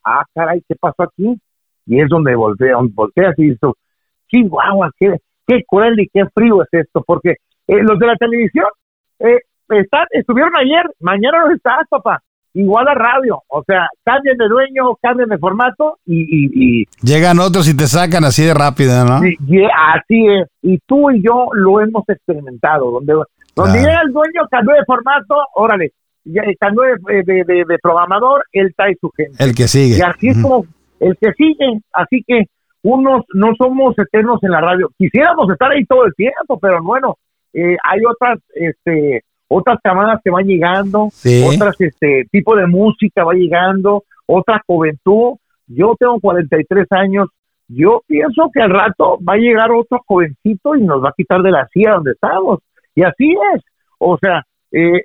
Ah, caray, ¿qué pasó aquí? Y es donde volteas, volteas y dices, chihuahua, qué, qué cruel y qué frío es esto, porque eh, los de la televisión eh, están, estuvieron ayer, mañana no estás, papá igual a radio, o sea, cambian de dueño, cambian de formato y, Llegan otros y te sacan así de rápido, ¿no? Y, así es, y tú y yo lo hemos experimentado, donde, donde llega el dueño, cambió de formato, órale, ya cambió de, de, programador, él trae su gente. El que sigue. Y así es como el que sigue, así que unos no somos eternos en la radio, quisiéramos estar ahí todo el tiempo, pero bueno, eh, hay otras, este otras camadas que van llegando, otras este tipo de música va llegando, otra juventud. Yo tengo 43 años, yo pienso que al rato va a llegar otro jovencito y nos va a quitar de la silla donde estamos. Y así es. O sea, eh,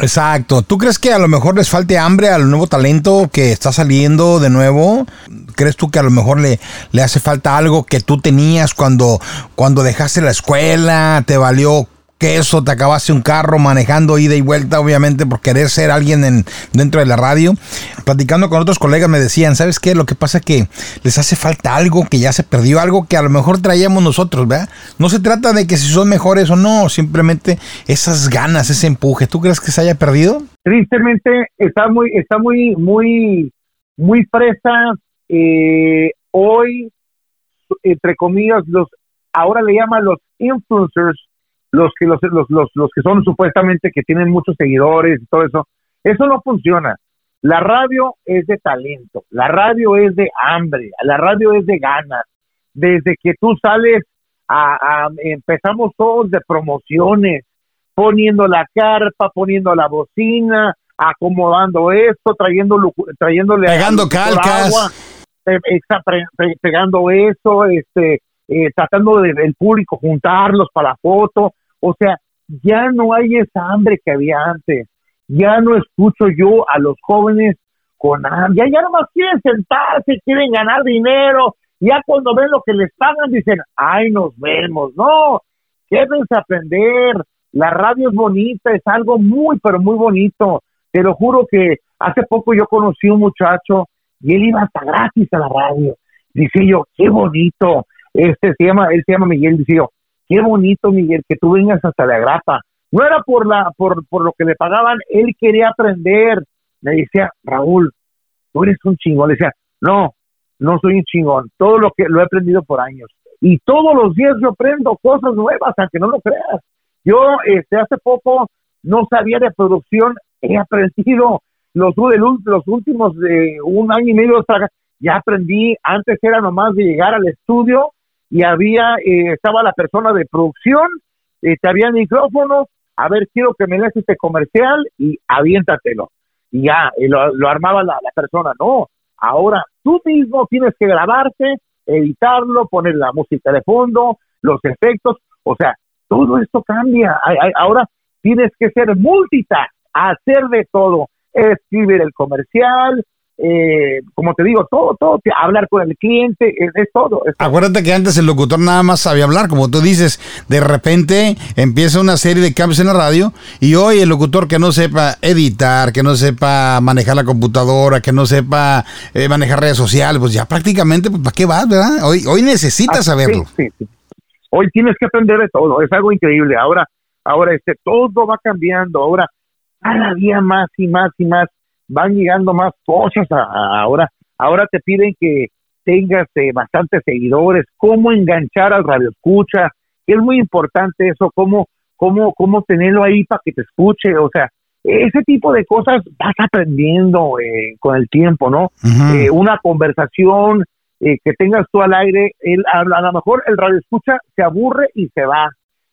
Exacto. ¿Tú crees que a lo mejor les falte hambre al nuevo talento que está saliendo de nuevo? ¿Crees tú que a lo mejor le, le hace falta algo que tú tenías cuando, cuando dejaste la escuela? ¿Te valió que eso, te acabaste un carro manejando ida y vuelta, obviamente, por querer ser alguien en, dentro de la radio. Platicando con otros colegas me decían, ¿sabes qué? Lo que pasa es que les hace falta algo que ya se perdió, algo que a lo mejor traíamos nosotros, ¿verdad? No se trata de que si son mejores o no, simplemente esas ganas, ese empuje. ¿Tú crees que se haya perdido? Tristemente está muy, está muy, muy, muy fresa. Eh, hoy, entre comillas, los, ahora le llaman los influencers, los que los, los, los, los que son supuestamente que tienen muchos seguidores y todo eso, eso no funciona. La radio es de talento, la radio es de hambre, la radio es de ganas. Desde que tú sales, a, empezamos todos de promociones, poniendo la carpa, poniendo la bocina, acomodando esto, trayendo, trayéndole pegando calcas, pegando eso, este, eh, tratando del de, público juntarlos para la foto. O sea, ya no hay esa hambre que había antes. Ya no escucho yo a los jóvenes con hambre. Ya, ya más quieren sentarse, quieren ganar dinero. Ya cuando ven lo que les pagan dicen, ay, nos vemos. No, quédense aprender. La radio es bonita, es algo muy, pero muy bonito. Te lo juro que hace poco yo conocí un muchacho y él iba hasta gratis a la radio. Dice yo, qué bonito. Este se llama, él se llama Miguel. Dice yo, qué bonito, Miguel, que tú vengas hasta la grapa. No era por, la, por, por lo que le pagaban, él quería aprender. Me decía, Raúl, tú eres un chingón. Le decía, no, no soy un chingón. Todo lo que lo he aprendido por años. Y todos los días yo aprendo cosas nuevas, aunque no lo creas. Yo este, hace poco no sabía de producción, he aprendido los, los últimos de un año y medio, ya aprendí, antes era nomás de llegar al estudio y había, eh, estaba la persona de producción, eh, te había micrófono, a ver, quiero que me leas este comercial y aviéntatelo. Y ya, lo, armaba la, persona. No, ahora tú mismo tienes que grabarte, editarlo, poner la música de fondo, los efectos, o sea, todo esto cambia. ahora tienes que ser multitask, hacer de todo, escribir el comercial, eh, como te digo, todo, todo, hablar con el cliente, es, todo, Acuérdate que antes el locutor nada más sabía hablar, como tú dices, de repente empieza una serie de cambios en la radio y hoy el locutor que no sepa editar, que no sepa manejar la computadora, que no sepa eh, manejar redes sociales, pues ya prácticamente, pues, ¿para qué vas, verdad? Hoy, hoy necesitas ah, saberlo. Hoy tienes que aprender de todo, es algo increíble. Ahora, ahora este, todo va cambiando, ahora cada día más y más y más van llegando más cosas ahora. Ahora te piden que tengas eh, bastantes seguidores, cómo enganchar al radio escucha, es muy importante eso, cómo, cómo, cómo tenerlo ahí para que te escuche, o sea, ese tipo de cosas vas aprendiendo eh, con el tiempo, ¿no? Eh, una conversación eh, que tengas tú al aire, el, a, a lo mejor el radio escucha se aburre y se va.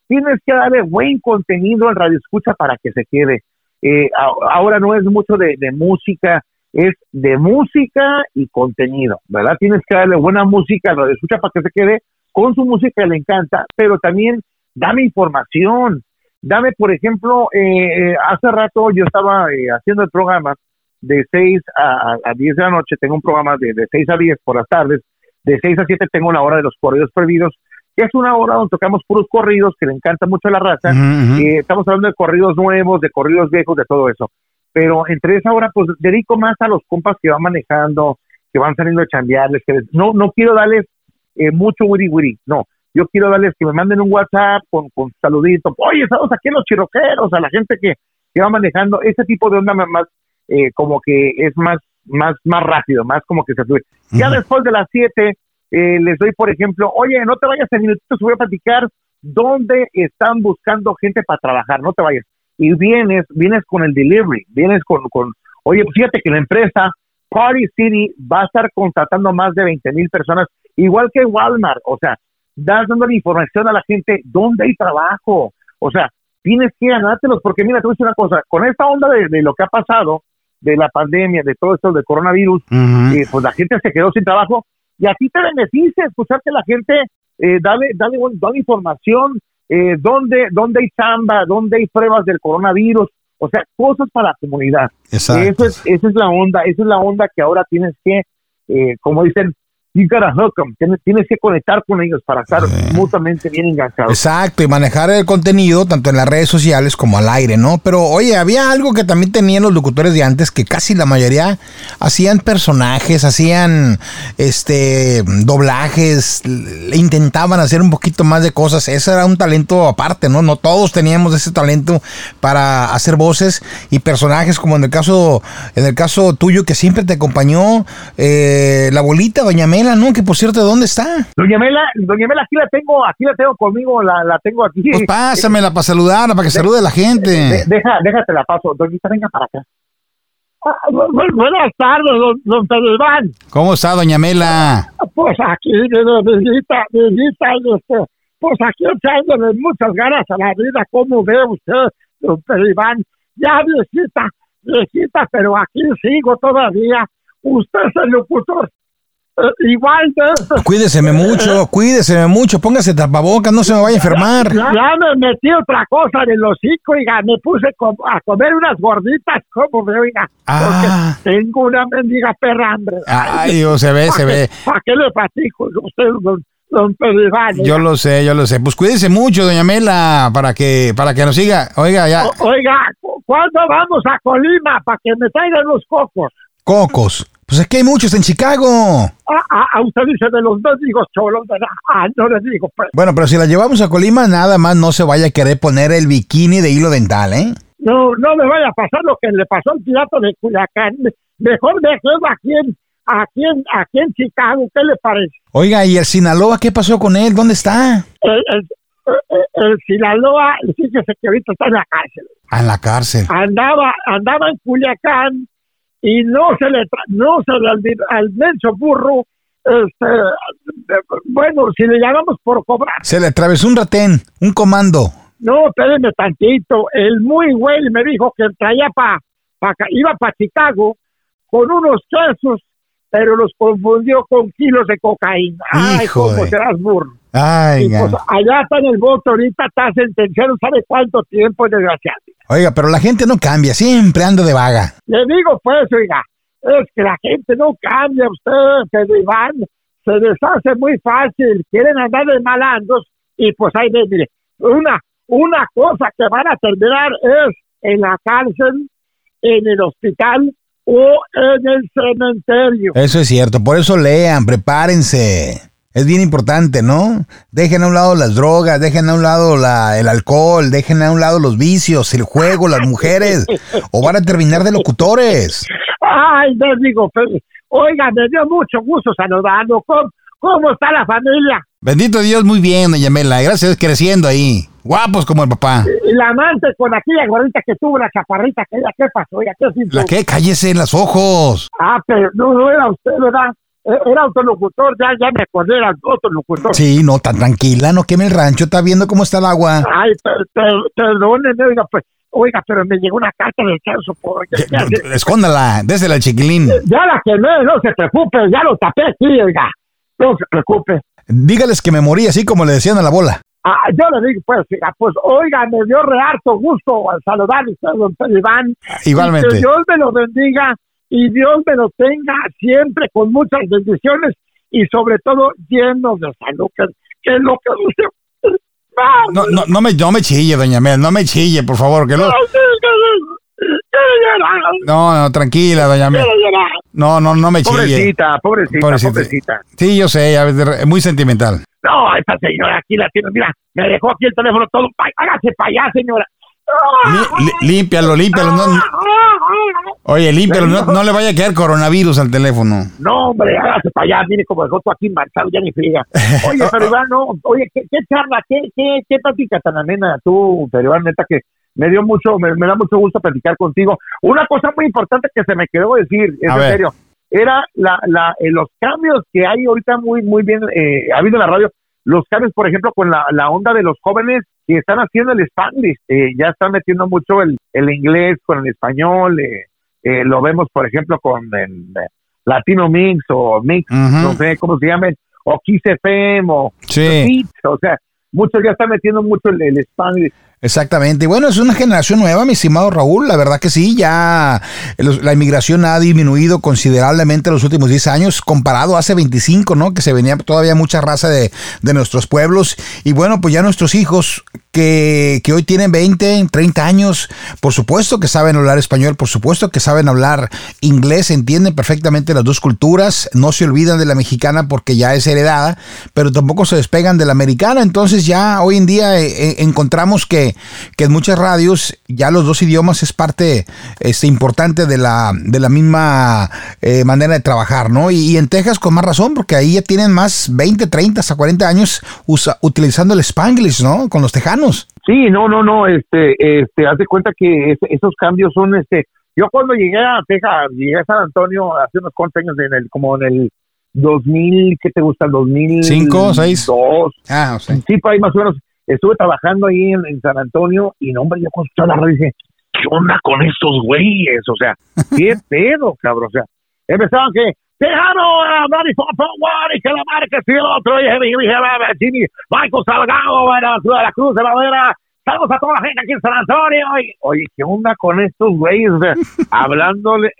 Tienes que darle buen contenido al radio escucha para que se quede. Eh, ahora no es mucho de, de música, es de música y contenido, ¿verdad? Tienes que darle buena música radio escucha para que se quede con su música le encanta, pero también dame información. Dame, por ejemplo, eh, eh, hace rato yo estaba eh, haciendo el programa de 6 a, a- a 10 de la noche, tengo un programa de, de 6 a 10 por las tardes, de 6 a 7 tengo la hora de los corridos prohibidos, es una hora donde tocamos puros corridos, que le encanta mucho a la raza, eh, estamos hablando de corridos nuevos, de corridos viejos, de todo eso. Pero entre esa hora, pues dedico más a los compas que van manejando, que van saliendo a chambearles, que les- no, no quiero darles eh, mucho wiri wiri, no. Yo quiero darles que me manden un WhatsApp con, con saluditos. Oye, estamos aquí en los chiroqueros, a la gente que, que va manejando. Ese tipo de onda más, eh, como que es más, más, más rápido, más como que se sube. Ya después de las 7, eh, les doy, por ejemplo, oye, no te vayas en minutitos, voy a platicar dónde están buscando gente para trabajar, no te vayas. Y vienes, vienes con el delivery, vienes con, con oye, pues fíjate que la empresa Party City va a estar contratando más de 20 mil personas, igual que Walmart, o sea, das dando la información a la gente dónde hay trabajo, o sea, tienes que ganártelos, porque mira, te voy a decir una cosa, con esta onda de, de lo que ha pasado, de la pandemia, de todo esto del coronavirus, Ujú. eh, pues la gente se quedó sin trabajo y a ti te beneficia escuchar que la gente eh, dale, dale, información, eh, dónde, dónde hay chamba, dónde hay pruebas del coronavirus, o sea, cosas para la comunidad. Exacto. Eso es, esa es la onda, esa es la onda que ahora tienes que, eh, como dicen, you gotta hook 'em, tienes, que conectar con ellos para estar Sí. mutuamente bien enganchados. Exacto, y manejar el contenido tanto en las redes sociales como al aire, ¿no? Pero oye, había algo que también tenían los locutores de antes, que casi la mayoría hacían personajes, hacían este doblajes, intentaban hacer un poquito más de cosas. Ese era un talento aparte, ¿no? No todos teníamos ese talento para hacer voces y personajes, como en el caso, en el caso tuyo, que siempre te acompañó, eh, la abuelita, doña Mela, ¿no? Que por cierto, ¿dónde está? Doña Mela, Doña Mela, aquí la tengo, aquí la tengo conmigo, la, la tengo aquí. Pues pásamela para saludarla, para que salude a la gente. De- deja, déjate la paso. Doñita, venga para acá. Ah, bu- bu- buenas tardes, don, don Pedro Iván. ¿Cómo está, doña Mela? Pues aquí, viejita, viejita, este, pues aquí echándole muchas ganas a la vida, ¿cómo ve usted, don Pedro Iván? Ya viejita, viejita, pero aquí sigo todavía. Usted es el locutor. Eh, igual de Cuídeseme mucho, cuídeseme mucho, póngase tapabocas, no se me vaya a enfermar. Ya, ya me metí otra cosa en el hocico, oiga, me puse a comer unas gorditas, como ve, oiga, Ah. porque tengo una mendiga perra hambre. Ay, Dios, se ve, se ve. ¿Para qué le platico? Usted, don, Pedro Yo lo sé, yo lo sé. Pues cuídese mucho, doña Mela, para que, para que nos siga. Oiga, ya, O- Oiga, ¿cu- ¿cuándo vamos a Colima para que me traigan los cocos? cocos. Pues aquí hay muchos en Chicago. Ah, ah, ah, usted dice de los dos digo cholos, ¿verdad? Ah, no les digo, pues. Bueno, pero si la llevamos a Colima, nada más no se vaya a querer poner el bikini de hilo dental, ¿eh? No, no me vaya a pasar lo que le pasó al pirata de Culiacán. Mejor me quedo aquí en, aquí en, aquí en Chicago, ¿qué le parece? Oiga, ¿y el Sinaloa qué pasó con él? ¿Dónde está? el, el, el- el Sinaloa, fíjese que ahorita está en la cárcel. Ah, en la cárcel. Andaba, andaba en Culiacán y no se le, no se le al, al menso burro, este, bueno, si le llamamos por cobrar. Se le atravesó un retén, un comando. No, espérenme tantito. El muy güey me dijo que traía pa, pa iba para Chicago con unos quesos, pero los confundió con kilos de cocaína. Ay, Hijo cómo de- serás burro. Ay, pues, allá está en el voto, ahorita está sentenciado, ¿sabe cuánto tiempo, desgraciado? Oiga, pero la gente no cambia, siempre anda de vaga. Le digo, pues, oiga, es que la gente no cambia, usted, Pedro Iván, se deshace muy fácil, quieren andar de malandros, y pues ahí ve, mire, una, una cosa que van a terminar es en la cárcel, en el hospital o en el cementerio. Eso es cierto, por eso lean, prepárense. Es bien importante, ¿no? Dejen a un lado las drogas, dejen a un lado la- el alcohol, dejen a un lado los vicios, el juego, las mujeres, o van a terminar de locutores. Ay, les digo, pues, oiga, me dio mucho gusto saludarlo. ¿Cómo, cómo está la familia? Bendito Dios, muy bien, doña Mela. Gracias, creciendo ahí. Guapos como el papá. La amante con aquella gordita que tuvo, la chaparrita, que ella, ¿qué pasó? Oiga, ¿qué? ¿La qué? Cállese en los ojos. Ah, pero no, no era usted, ¿verdad? Eh, Era autolocutor, ya, ya me acordé, era autolocutor. Sí, no, tan tranquila, no queme el rancho, está viendo cómo está el agua. Ay, per, per- perdóneme, oiga, pues, oiga, pero me llegó una carta del censo, por... Escóndala, désela chiquilín. ya la quemé, no se preocupe, ya lo tapé, sí, oiga, no se preocupe. Dígales que me morí así como le decían a la bola. Ah, yo le digo, pues, oiga, pues, oiga, me dio re harto gusto al saludarle a usted, don Pedro Iván. Igualmente. Y que Dios me lo bendiga y Dios me lo tenga siempre con muchas bendiciones y sobre todo lleno de salud, que, que es lo que. No, no, no me, no me chille, doña Mel, no me chille, por favor. Que lo... No, no, tranquila, doña Mel. No, no, no me chille. Pobrecita, pobrecita, Pobrecita. pobrecita. Sí, yo sé, veces, muy sentimental. No, esta señora aquí la tiene, mira, me dejó aquí el teléfono todo. Hágase para allá, señora. Lí- lí- límpialo, límpialo. No, oye, límpialo, no, no le vaya a quedar coronavirus al teléfono. No, hombre, hágase para allá, mire como dejó tú aquí marcado, ya ni friega. Oye, pero Iván, no, oye, ¿qué, qué charla, qué, qué, qué plática tan amena tú, pero Iván, neta que me dio mucho, me, me da mucho gusto platicar contigo. Una cosa muy importante que se me quedó decir, es en ver. serio, era la, la, eh, los cambios que hay ahorita muy, muy bien, eh, ha habido en la radio, los cambios, por ejemplo, con la, la onda de los jóvenes que están haciendo el Spanglish, eh, ya están metiendo mucho el, el inglés con el español, eh, eh, lo vemos, por ejemplo, con el eh, Latino Mix o Mix, no sé cómo se llamen, o Kiss FM o Sí. O sea, muchos ya están metiendo mucho el, el. Exactamente. Y bueno, es una generación nueva, mi estimado Raúl. La verdad que sí, ya la inmigración ha disminuido considerablemente en los últimos 10 años, comparado hace 25, ¿no? Que se venía todavía mucha raza de, de nuestros pueblos. Y bueno, pues ya nuestros hijos que, hoy tienen 20, 30 años, por supuesto que saben hablar español, por supuesto que saben hablar inglés, entienden perfectamente las dos culturas, no se olvidan de la mexicana porque ya es heredada, pero tampoco se despegan de la americana. Entonces ya hoy en día eh, eh, encontramos que, que en muchas radios ya los dos idiomas es parte este, importante de la, de la misma eh, manera de trabajar, ¿no? Y, y en Texas con más razón, porque ahí ya tienen más 20, 30, hasta 40 años usa- utilizando el Spanglish, ¿no? Con los tejanos. Sí, no, no, no, este, este, haz de cuenta que es- esos cambios son, este, yo cuando llegué a Texas, llegué a San Antonio hace unos cuantos años, en el, como en el 2000, ¿qué te gusta? El 2000. Cinco, seis. Dos. Ah, o sea. Sí, por ahí más o menos. Estuve trabajando ahí en, en San Antonio y no, hombre, yo cuando escuchaba la radio dije, ¿qué onda con estos güeyes? O sea, ¿qué pedo, cabrón? O sea, empezaban que, Tejano, uh, 94.1 y que la marca y el otro, y Jimmy, Michael Salgado, bueno, Ciudad de la Cruz de Madera, saludos a toda la gente aquí en San Antonio. Y, oye, ¿qué onda con estos güeyes? Hablándole,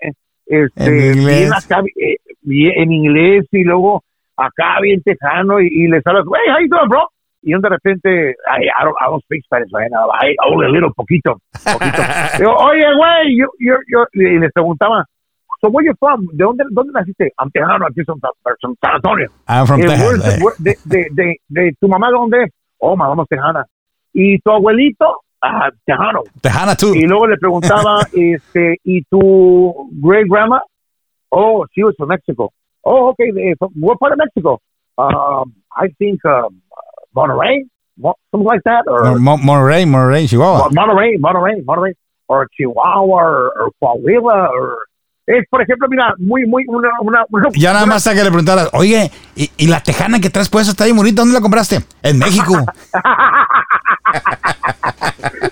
este, En inglés. acá, eh, bien en inglés y luego acá bien tejano y, y les hablas, hey, how you doing, bro? Y de repente, I, I, don't, I don't speak Spanish, man. I, only a little, poquito, poquito. Digo, oye, güey, yo, yo, yo, y les preguntaba, so where you from? ¿De dónde, dónde naciste? I'm tejano, aquí son San San Antonio. I'm from Eh, Texas. the- eh. where- de, de, de, de tu mamá dónde es? Oh, mamá es tejana. ¿Y tu abuelito? Ah, tejano. Tejana tú. Y luego le preguntaba, este, ¿y tu great grandma? Oh, she was from Mexico. Oh, okay. eh, from what part of Mexico? Um, I think um, Monterrey, Mo- something like that, or Mo- Monterrey, Monterrey, Chihuahua. Monterrey, Monterrey, Monterrey, or Chihuahua, or, or Coahuila, or es, por ejemplo, mira, muy, muy, una, una, una- Ya nada más a que le preguntaras, oye, ¿y, y la tejana que traes puesta está bien bonita? ¿Dónde la compraste? En México.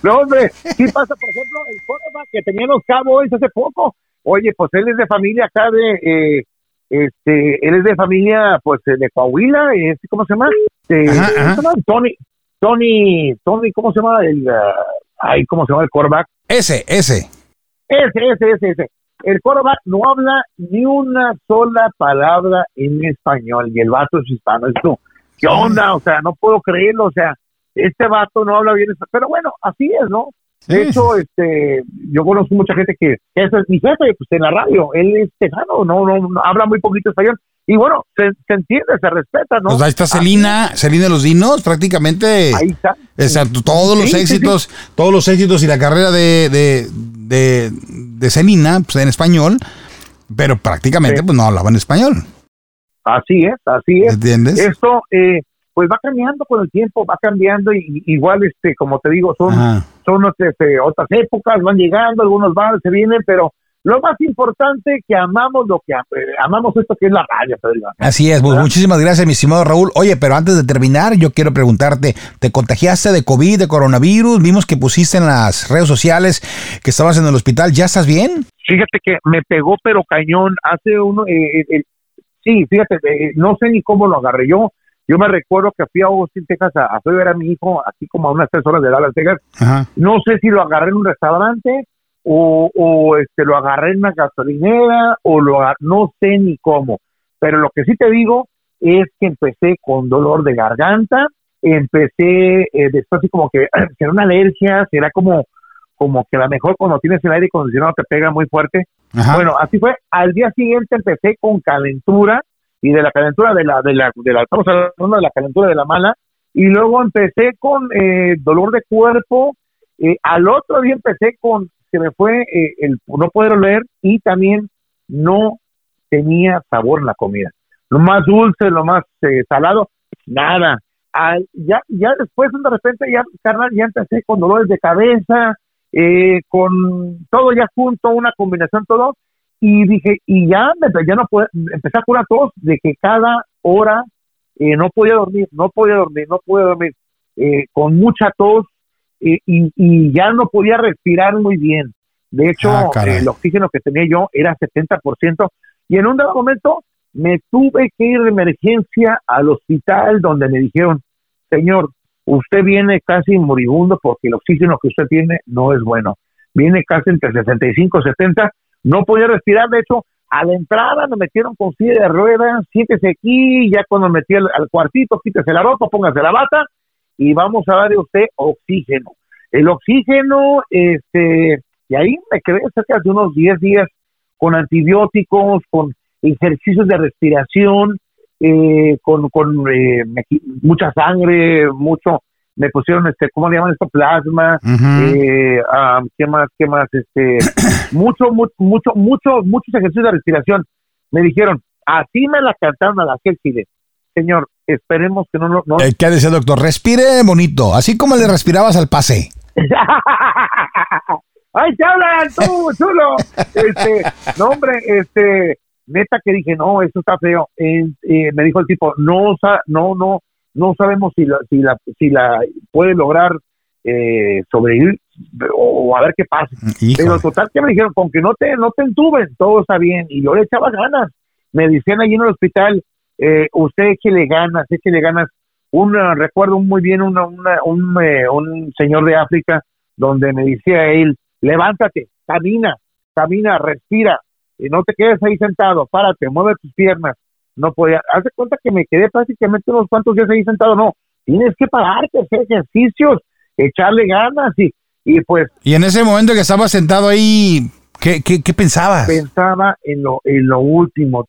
No, hombre, sí pasa, por ejemplo, el quarterback que tenían los Cowboys hace poco. Oye, pues él es de familia acá de, eh, este, él es de familia, pues, eh, de Coahuila, este, ¿cómo se llama? De- Ajá, ¿cómo ajá. se llama? Tony, Tony, Tony, ¿cómo se llama? El, ah, ay, ¿cómo se llama el quarterback? Ese, ese. Ese, ese, ese, ese. El quarterback no habla ni una sola palabra en español y el vato es hispano. Esto, ¿qué onda? O sea, no puedo creerlo. O sea, este vato no habla bien. Pero bueno, así es, ¿no? De Sí. hecho, este, yo conozco mucha gente que, ese es mi jefe, pues en la radio, él es tejano, no, no, no habla muy poquito español. Y bueno, se, se entiende, se respeta, ¿no? Pues ahí está Celina, Celina de los Dinos, prácticamente. Ahí está. Exacto, todos los Sí, sí, éxitos, todos los éxitos y la carrera de, de, de, de Celina, pues en español, pero prácticamente pues no hablaba en español. Así es, así es. ¿Entiendes? Esto, eh, pues va cambiando con el tiempo, va cambiando y igual este como te digo son Ajá. son este, otras épocas, van llegando, algunos van, se vienen, pero lo más importante que amamos lo que eh, amamos esto que es la radio, Pedro. Así es, pues, muchísimas gracias, mi estimado Raúl. Oye, pero antes de terminar, yo quiero preguntarte, ¿te contagiaste de COVID, de coronavirus? Vimos que pusiste en las redes sociales que estabas en el hospital, ¿ya estás bien? Fíjate que me pegó pero cañón hace uno, eh, eh, eh, sí, fíjate, eh, no sé ni cómo lo agarré yo. Yo me recuerdo que fui a Austin, Texas, a, a ver a mi hijo, así como a unas tres horas de Dallas, Texas. Ajá. No sé si lo agarré en un restaurante o, o este lo agarré en una gasolinera o lo no sé ni cómo. Pero lo que sí te digo es que empecé con dolor de garganta, empecé eh, después así como que será una alergia, será como como que a lo mejor cuando tienes el aire acondicionado te pega muy fuerte. Ajá. Bueno, así fue. Al día siguiente empecé con calentura y de la calentura de la de la de la estamos hablando de la calentura de la mala y luego empecé con eh, dolor de cuerpo. eh, al otro día empecé con se me fue eh, el no poder oler y también no tenía sabor la comida. Lo más dulce, lo más eh, salado, nada. Ya ya después de repente ya carnal ya empecé con dolores de cabeza, eh, con todo ya junto, una combinación todo y dije y ya ya no pude, empecé a curar tos de que cada hora eh, no podía dormir, no podía dormir, no podía dormir, eh, con mucha tos eh, y, y ya no podía respirar muy bien. De hecho, Ah, eh, el oxígeno que tenía yo era 70% y en un dado momento me tuve que ir de emergencia al hospital donde me dijeron, señor, usted viene casi moribundo porque el oxígeno que usted tiene no es bueno. Viene casi entre 65 y 70, no podía respirar, de hecho, a la entrada me metieron con silla de ruedas, siéntese aquí, ya cuando me metí al, al cuartito, quítese la ropa, póngase la bata y vamos a darle a usted oxígeno. El oxígeno, este, y ahí me quedé cerca de unos 10 días con antibióticos, con ejercicios de respiración, eh, con, con eh, mucha sangre, mucho, me pusieron este, ¿cómo le llaman esto? Plasma, eh, ah, ¿qué más? ¿Qué más? Este, mucho, mu- mucho, mucho, muchos ejercicios de respiración. Me dijeron, así me la cantaron a la Chile. Señor, esperemos que no, no, no Eh, ¿Qué decía el doctor? Respire bonito, así como le respirabas al pase. ¡Ay, te hablan tú, chulo! Este, no, hombre, este, neta que dije, no, esto está feo. Eh, eh, me dijo el tipo, no, no, no, no sabemos si la, si la, si la puede lograr eh, sobrevivir o a ver qué pasa. Híjole. Pero total que me dijeron, con que no te, no te entuben, todo está bien. Y yo le echaba ganas. Me decían allí en el hospital, eh, usted échele ganas, échele ganas. Un, eh, recuerdo muy bien una, una- un, eh, un señor de África donde me decía él, levántate, camina, camina, respira, y no te quedes ahí sentado, párate, mueve tus piernas. No podía, haz de cuenta que me quedé prácticamente unos cuantos días ahí sentado, no, tienes que pararte, hacer ejercicios, echarle ganas y, y pues Y en ese momento que estabas sentado ahí, ¿qué, qué, qué pensabas? pensaba en lo, en lo último,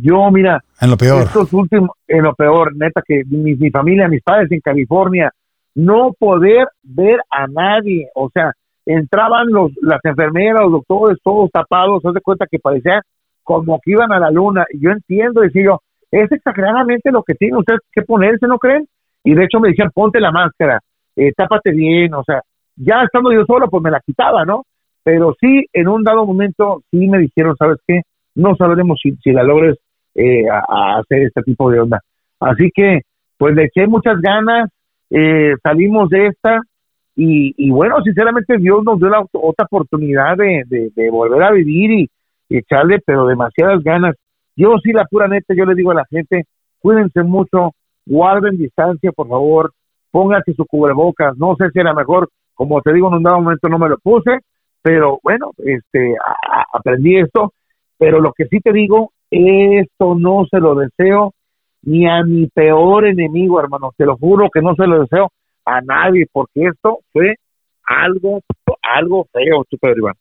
yo, mira, En lo peor. estos últimos, en lo peor, neta, que mi, mi familia, mis padres en California, no poder ver a nadie, o sea, entraban los, las enfermeras, los doctores, todos tapados, haz de cuenta que parecía como que iban a la luna, y yo entiendo, decía yo, es exageradamente lo que tiene usted que ponerse, ¿no creen? Y de hecho me decían, ponte la máscara, eh, tápate bien, o sea, ya estando yo solo, pues me la quitaba, ¿no? Pero sí, en un dado momento, sí me dijeron, ¿sabes qué? No sabremos si, si la logres eh, hacer este tipo de onda. Así que, pues le eché muchas ganas, eh, salimos de esta y, y bueno, sinceramente Dios nos dio la ot- otra oportunidad de, de- de volver a vivir y, y echarle, pero demasiadas ganas. Yo sí, la pura neta, yo le digo a la gente, cuídense mucho, guarden distancia, por favor, pónganse su cubrebocas, no sé si era mejor, como te digo, en un dado momento no me lo puse, pero bueno, este, aprendí esto, pero lo que sí te digo, esto no se lo deseo ni a mi peor enemigo, hermano, te lo juro que no se lo deseo a nadie, porque esto fue algo, algo feo, tú, Iván.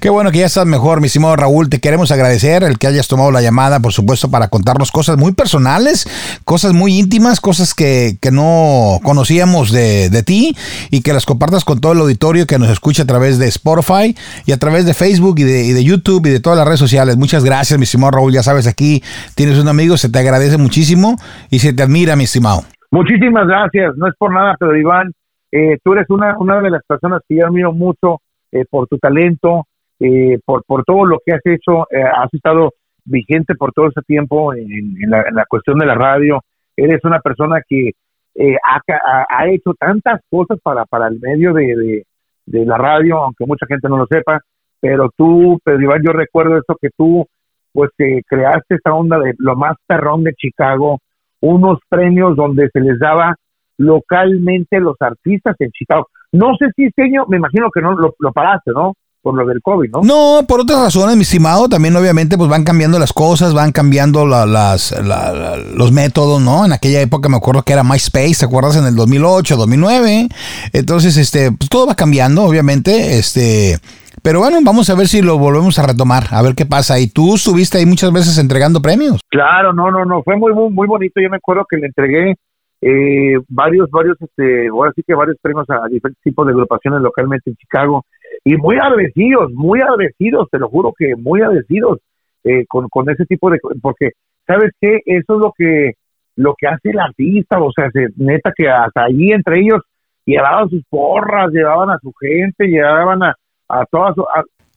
Qué bueno que ya estás mejor, mi estimado Raúl. Te queremos agradecer el que hayas tomado la llamada, por supuesto, para contarnos cosas muy personales, cosas muy íntimas, cosas que, que no conocíamos de, de ti y que las compartas con todo el auditorio que nos escucha a través de Spotify y a través de Facebook y de, y de YouTube y de todas las redes sociales. Muchas gracias, mi estimado Raúl. Ya sabes, aquí tienes un amigo, se te agradece muchísimo y se te admira, mi estimado. Muchísimas gracias, no es por nada, Pedro Iván. Eh, tú eres una, una de las personas que yo admiro mucho eh, por tu talento, eh, por, por todo lo que has hecho. Eh, has estado vigente por todo ese tiempo en, la, cuestión de la radio. Eres una persona que eh, ha, ha- hecho tantas cosas para, para el medio de, de, la radio, aunque mucha gente no lo sepa. Pero tú, Pedro Iván, yo recuerdo esto que tú, pues, que creaste esta onda de lo más perrón de Chicago, unos premios donde se les daba localmente los artistas en Chicago. No sé si este año, me imagino que no lo, lo paraste, ¿no? Por lo del COVID, ¿no? No, por otras razones, mi estimado, también obviamente pues van cambiando las cosas, van cambiando la- las, la- la- los métodos, ¿no? En aquella época me acuerdo que era MySpace, ¿te acuerdas? En el 2008, 2009. Entonces, este, pues todo va cambiando, obviamente, este... Pero bueno, vamos a ver si lo volvemos a retomar, a ver qué pasa. Y tú estuviste ahí muchas veces entregando premios. Claro, no, no, no, fue muy, muy, muy bonito. Yo me acuerdo que le entregué eh, varios, varios, este, ahora sí que varios premios a diferentes tipos de agrupaciones localmente en Chicago y muy agradecidos, muy agradecidos, te lo juro que muy agradecidos eh, con, con ese tipo de, porque sabes qué, eso es lo que, lo que hace el artista, o sea, se, neta que hasta ahí entre ellos llevaban sus porras, llevaban a su gente, llevaban a, a todas,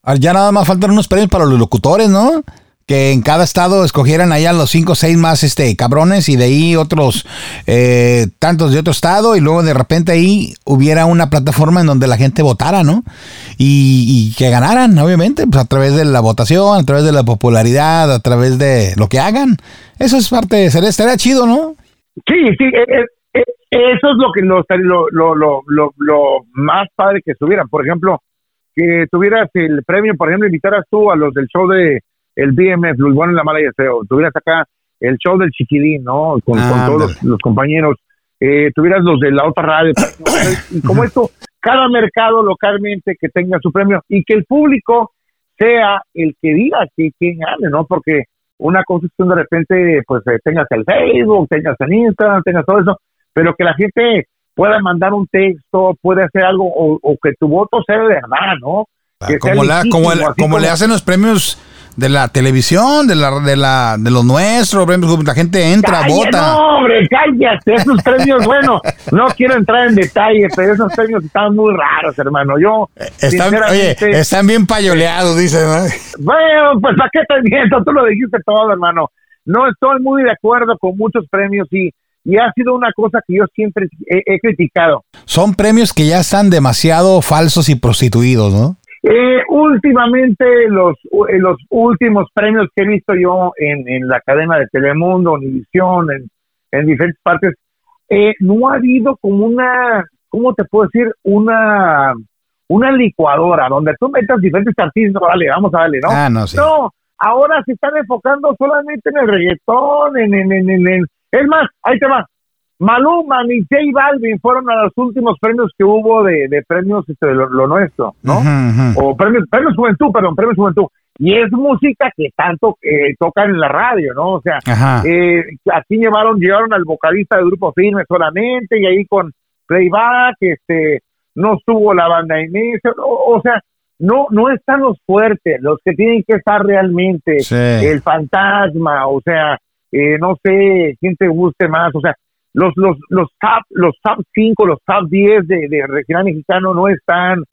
Ah, Ya nada más faltan unos premios para los locutores, ¿no? Que en cada estado escogieran allá los cinco o seis más este cabrones y de ahí otros eh, tantos de otro estado y luego de repente ahí hubiera una plataforma en donde la gente votara, ¿no? Y, que ganaran, obviamente, pues a través de la votación, a través de la popularidad, a través de lo que hagan. Eso es parte, sería, estaría chido, ¿no? Sí, sí, eh, eh, eh, eso es lo que lo, lo, lo, lo, lo más padre que estuvieran. Por ejemplo, que tuvieras el premio, por ejemplo, invitaras tú a los del show de el BMF, Luis Bueno en la mala y el feo, tuvieras acá el show del chiquilín, ¿no? Con, con Ándale. todos los, los compañeros, eh, tuvieras los de la otra radio, y como esto, cada mercado localmente que tenga su premio y que el público sea el que diga que quién gane, ¿no? Porque una cosa es que de repente pues eh, tengas el Facebook, tengas el Instagram, tengas todo eso, pero que la gente pueda mandar un texto, puede hacer algo o, o que tu voto sea de verdad, ¿no? Que sea Como, la, como, el- como le hacen los premios de la televisión, de la de la de los nuestros, la gente entra, Cállate, vota. No, hombre, cállate, esos premios, bueno, no quiero entrar en detalle, pero esos premios están muy raros, hermano. Yo, Están, oye, sinceramente, están bien payoleados, dicen. ¿no? Bueno, pues ¿para qué te miento? Tú lo dijiste todo, hermano. No estoy muy de acuerdo con muchos premios y, y ha sido una cosa que yo siempre he, he criticado. Son premios que ya están demasiado falsos y prostituidos, ¿no? Eh, últimamente, los, eh, los últimos premios que he visto yo en, en la cadena de Telemundo, Univisión, en, en diferentes partes, eh, no ha habido como una, ¿cómo te puedo decir? Una, una licuadora donde tú metas diferentes artistas, vale, vamos a darle, ¿no? Ah, no, sí. No, ahora se están enfocando solamente en el reggaetón, en, en, en, en- en- es más, ahí te va. Maluma y J Balvin fueron a los últimos premios que hubo de, de premios este, de lo, lo nuestro, ¿no? O premios, premios Juventud, perdón, premios Juventud. Y es música que tanto eh, tocan en la radio, ¿no? O sea, eh, aquí llevaron llevaron al vocalista del grupo Firme solamente y ahí con playback, este, no estuvo la banda eso, o, o sea, no no están los fuertes, los que tienen que estar realmente, Sí. el fantasma, o sea, eh, no sé quién te guste más, o sea, los los los top los top 5, los top 10 de, de regional mexicano no están.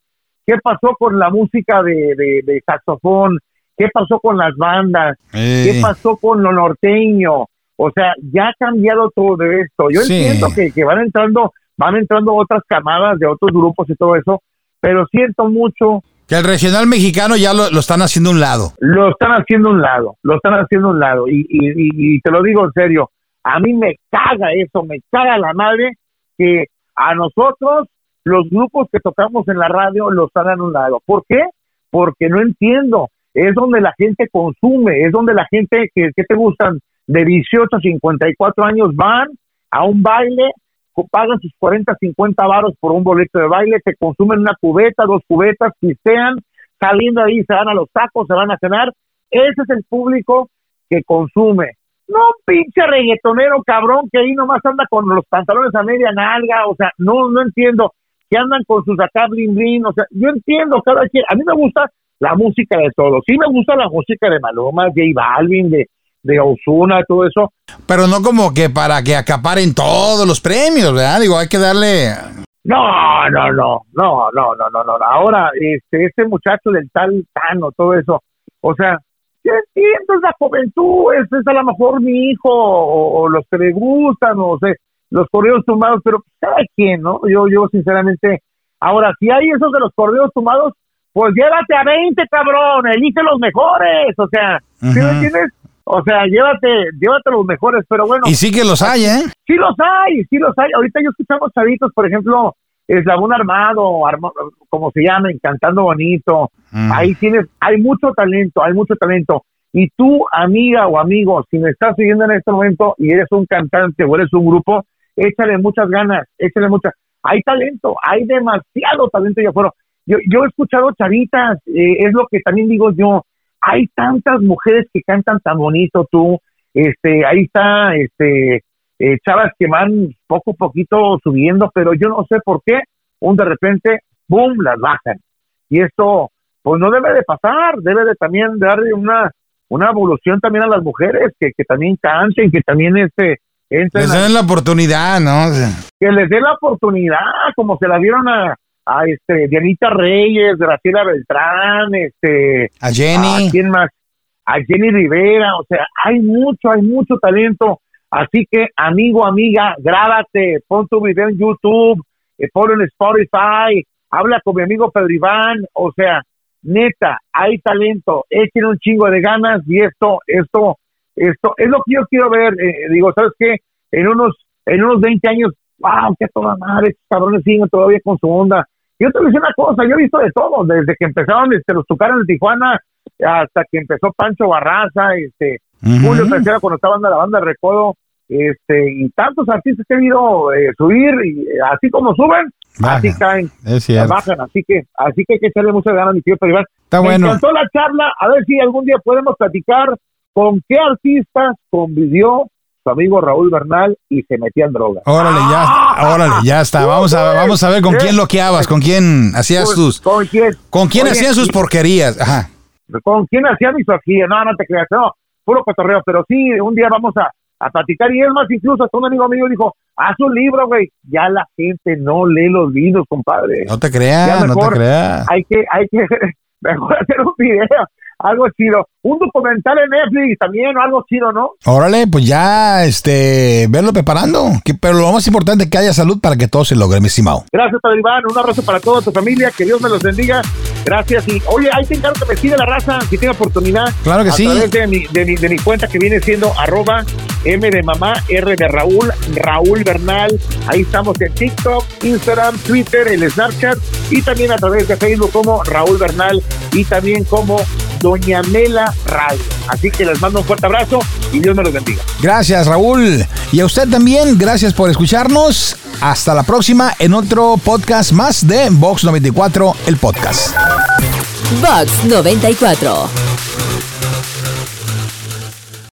¿Qué pasó con la música de, de, de saxofón? ¿Qué pasó con las bandas? ¿Qué Eh, pasó con lo norteño? O sea, ya ha cambiado todo de esto. Yo Sí. entiendo que, que van entrando, van entrando otras camadas de otros grupos y todo eso, pero siento mucho, que el regional mexicano ya lo, lo están haciendo a un lado. lo están haciendo un lado, lo están haciendo un lado. Y, y, y- y te lo digo en serio, a mí me caga eso, me caga la madre que a nosotros, los grupos que tocamos en la radio, los están a un lado. ¿Por qué? Porque no entiendo. Es donde la gente consume, es donde la gente que, te gustan de 18 a 54 años van a un baile, pagan sus 40, 50 varos por un boleto de baile, te consumen una cubeta, dos cubetas, pistean, saliendo ahí se van a los tacos, se van a cenar. Ese es el público que consume. No, pinche reggaetonero cabrón que ahí nomás anda con los pantalones a media nalga, o sea, no, no entiendo, que andan con sus acá blin blin, o sea, yo entiendo cada quien, a mí me gusta la música de todos, sí me gusta la música de Maluma, J Balvin, de, de Osuna, todo eso. Pero no como que para que acaparen todos los premios, ¿verdad? Digo, hay que darle... No, no, no, no, no, no, no, no. Ahora, este, este muchacho del tal Tano, todo eso, o sea, yo entiendo es la juventud, es, es a lo mejor mi hijo, o, o los que le gustan, o sea, los correos tumbados, pero ¿sabe quién, no? Yo, yo sinceramente, ahora, si hay esos de los correos tumbados, pues llévate a 20, cabrón, elige los mejores, o sea, ¿sí me entiendes? O sea, llévate, llévate los mejores, pero bueno. Y sí que los hay, ¿eh? Sí los hay, sí los hay. Ahorita yo escuchamos chavitos, por ejemplo, Eslabón Armado, Arma- como se llamen, cantando bonito. Mm. Ahí tienes, hay mucho talento, hay mucho talento. Y tú, amiga o amigo, si me estás siguiendo en este momento y eres un cantante o eres un grupo, échale muchas ganas, échale muchas. Hay talento, hay demasiado talento allá afuera. Yo, yo he escuchado chavitas, eh, es lo que también digo yo. Hay tantas mujeres que cantan tan bonito, tú. Este, ahí está, este, eh, chavas que van poco a poquito subiendo, pero yo no sé por qué, un de repente, boom, las bajan. Y esto, pues no debe de pasar, debe de también darle una, una evolución también a las mujeres, que, que también canten, que también este, entren Les a- dan la oportunidad, ¿no? Que les dé la oportunidad, como se la dieron a, a este Dianita Reyes, Graciela Beltrán, este A Jenny. ¿a quién más? A Jenny Rivera, o sea, hay mucho, hay mucho talento. Así que, amigo, amiga, grábate, pon tu video en YouTube, eh, ponlo en Spotify, habla con mi amigo Pedro Iván, o sea, neta, hay talento, echen un chingo de ganas y esto, esto, esto, es lo que yo quiero ver, eh, digo, ¿sabes qué? En unos, en unos 20 años, wow, qué toda madre, estos cabrones siguen todavía con su onda. Yo te voy a decir una cosa, yo he visto de todo, desde que empezaron este, los Tucanes de Tijuana hasta que empezó Pancho Barraza, este, Ujú. Julio Tercera cuando estaba en la banda de Recodo, este, y tantos artistas que he visto eh, subir, y eh, así como suben, así caen, Es bajan, así que, así que hay que echarle muchas ganas, mi tío Pedro Iván. Está Me bueno. encantó la charla, a ver si algún día podemos platicar con qué artistas convivió su amigo Raúl Bernal y se metía en drogas. Órale, ya, órale, ya está. Vamos a, vamos a ver con ¿Eh? quién loqueabas, con quién hacías tus, ¿Con quién? con quién hacían sus porquerías. Ajá. ¿Con quién hacía misoginia? No, no te creas, no, puro cotorreo, pero sí, un día vamos a, a platicar y es más, incluso hasta un amigo mío dijo, haz un libro, güey, ya la gente no lee los libros, compadre. No te creas, no te creas. Hay que, hay que, mejor hacer un video, algo chido, un documental en Netflix también, algo chido, ¿no? Órale, pues ya, este, verlo preparando. Que, pero lo más importante es que haya salud para que todo se logre, mi estimado. Gracias, Pedro Iván. Un abrazo para toda tu familia. Que Dios me los bendiga. Gracias. Y oye, ahí te encargo que me siga la raza si tiene oportunidad. Claro que a sí. través de mi, de, mi, de mi cuenta que viene siendo arroba M de mamá, R de Raúl, Raúl Bernal. Ahí estamos en TikTok, Instagram, Twitter, el Snapchat y también a través de Facebook como Raúl Bernal y también como Doña Mela Radio. Así que les mando un fuerte abrazo y Dios me los bendiga. Gracias, Raúl. Y a usted también, gracias por escucharnos. Hasta la próxima en otro podcast más de Box 94, el podcast. Box 94.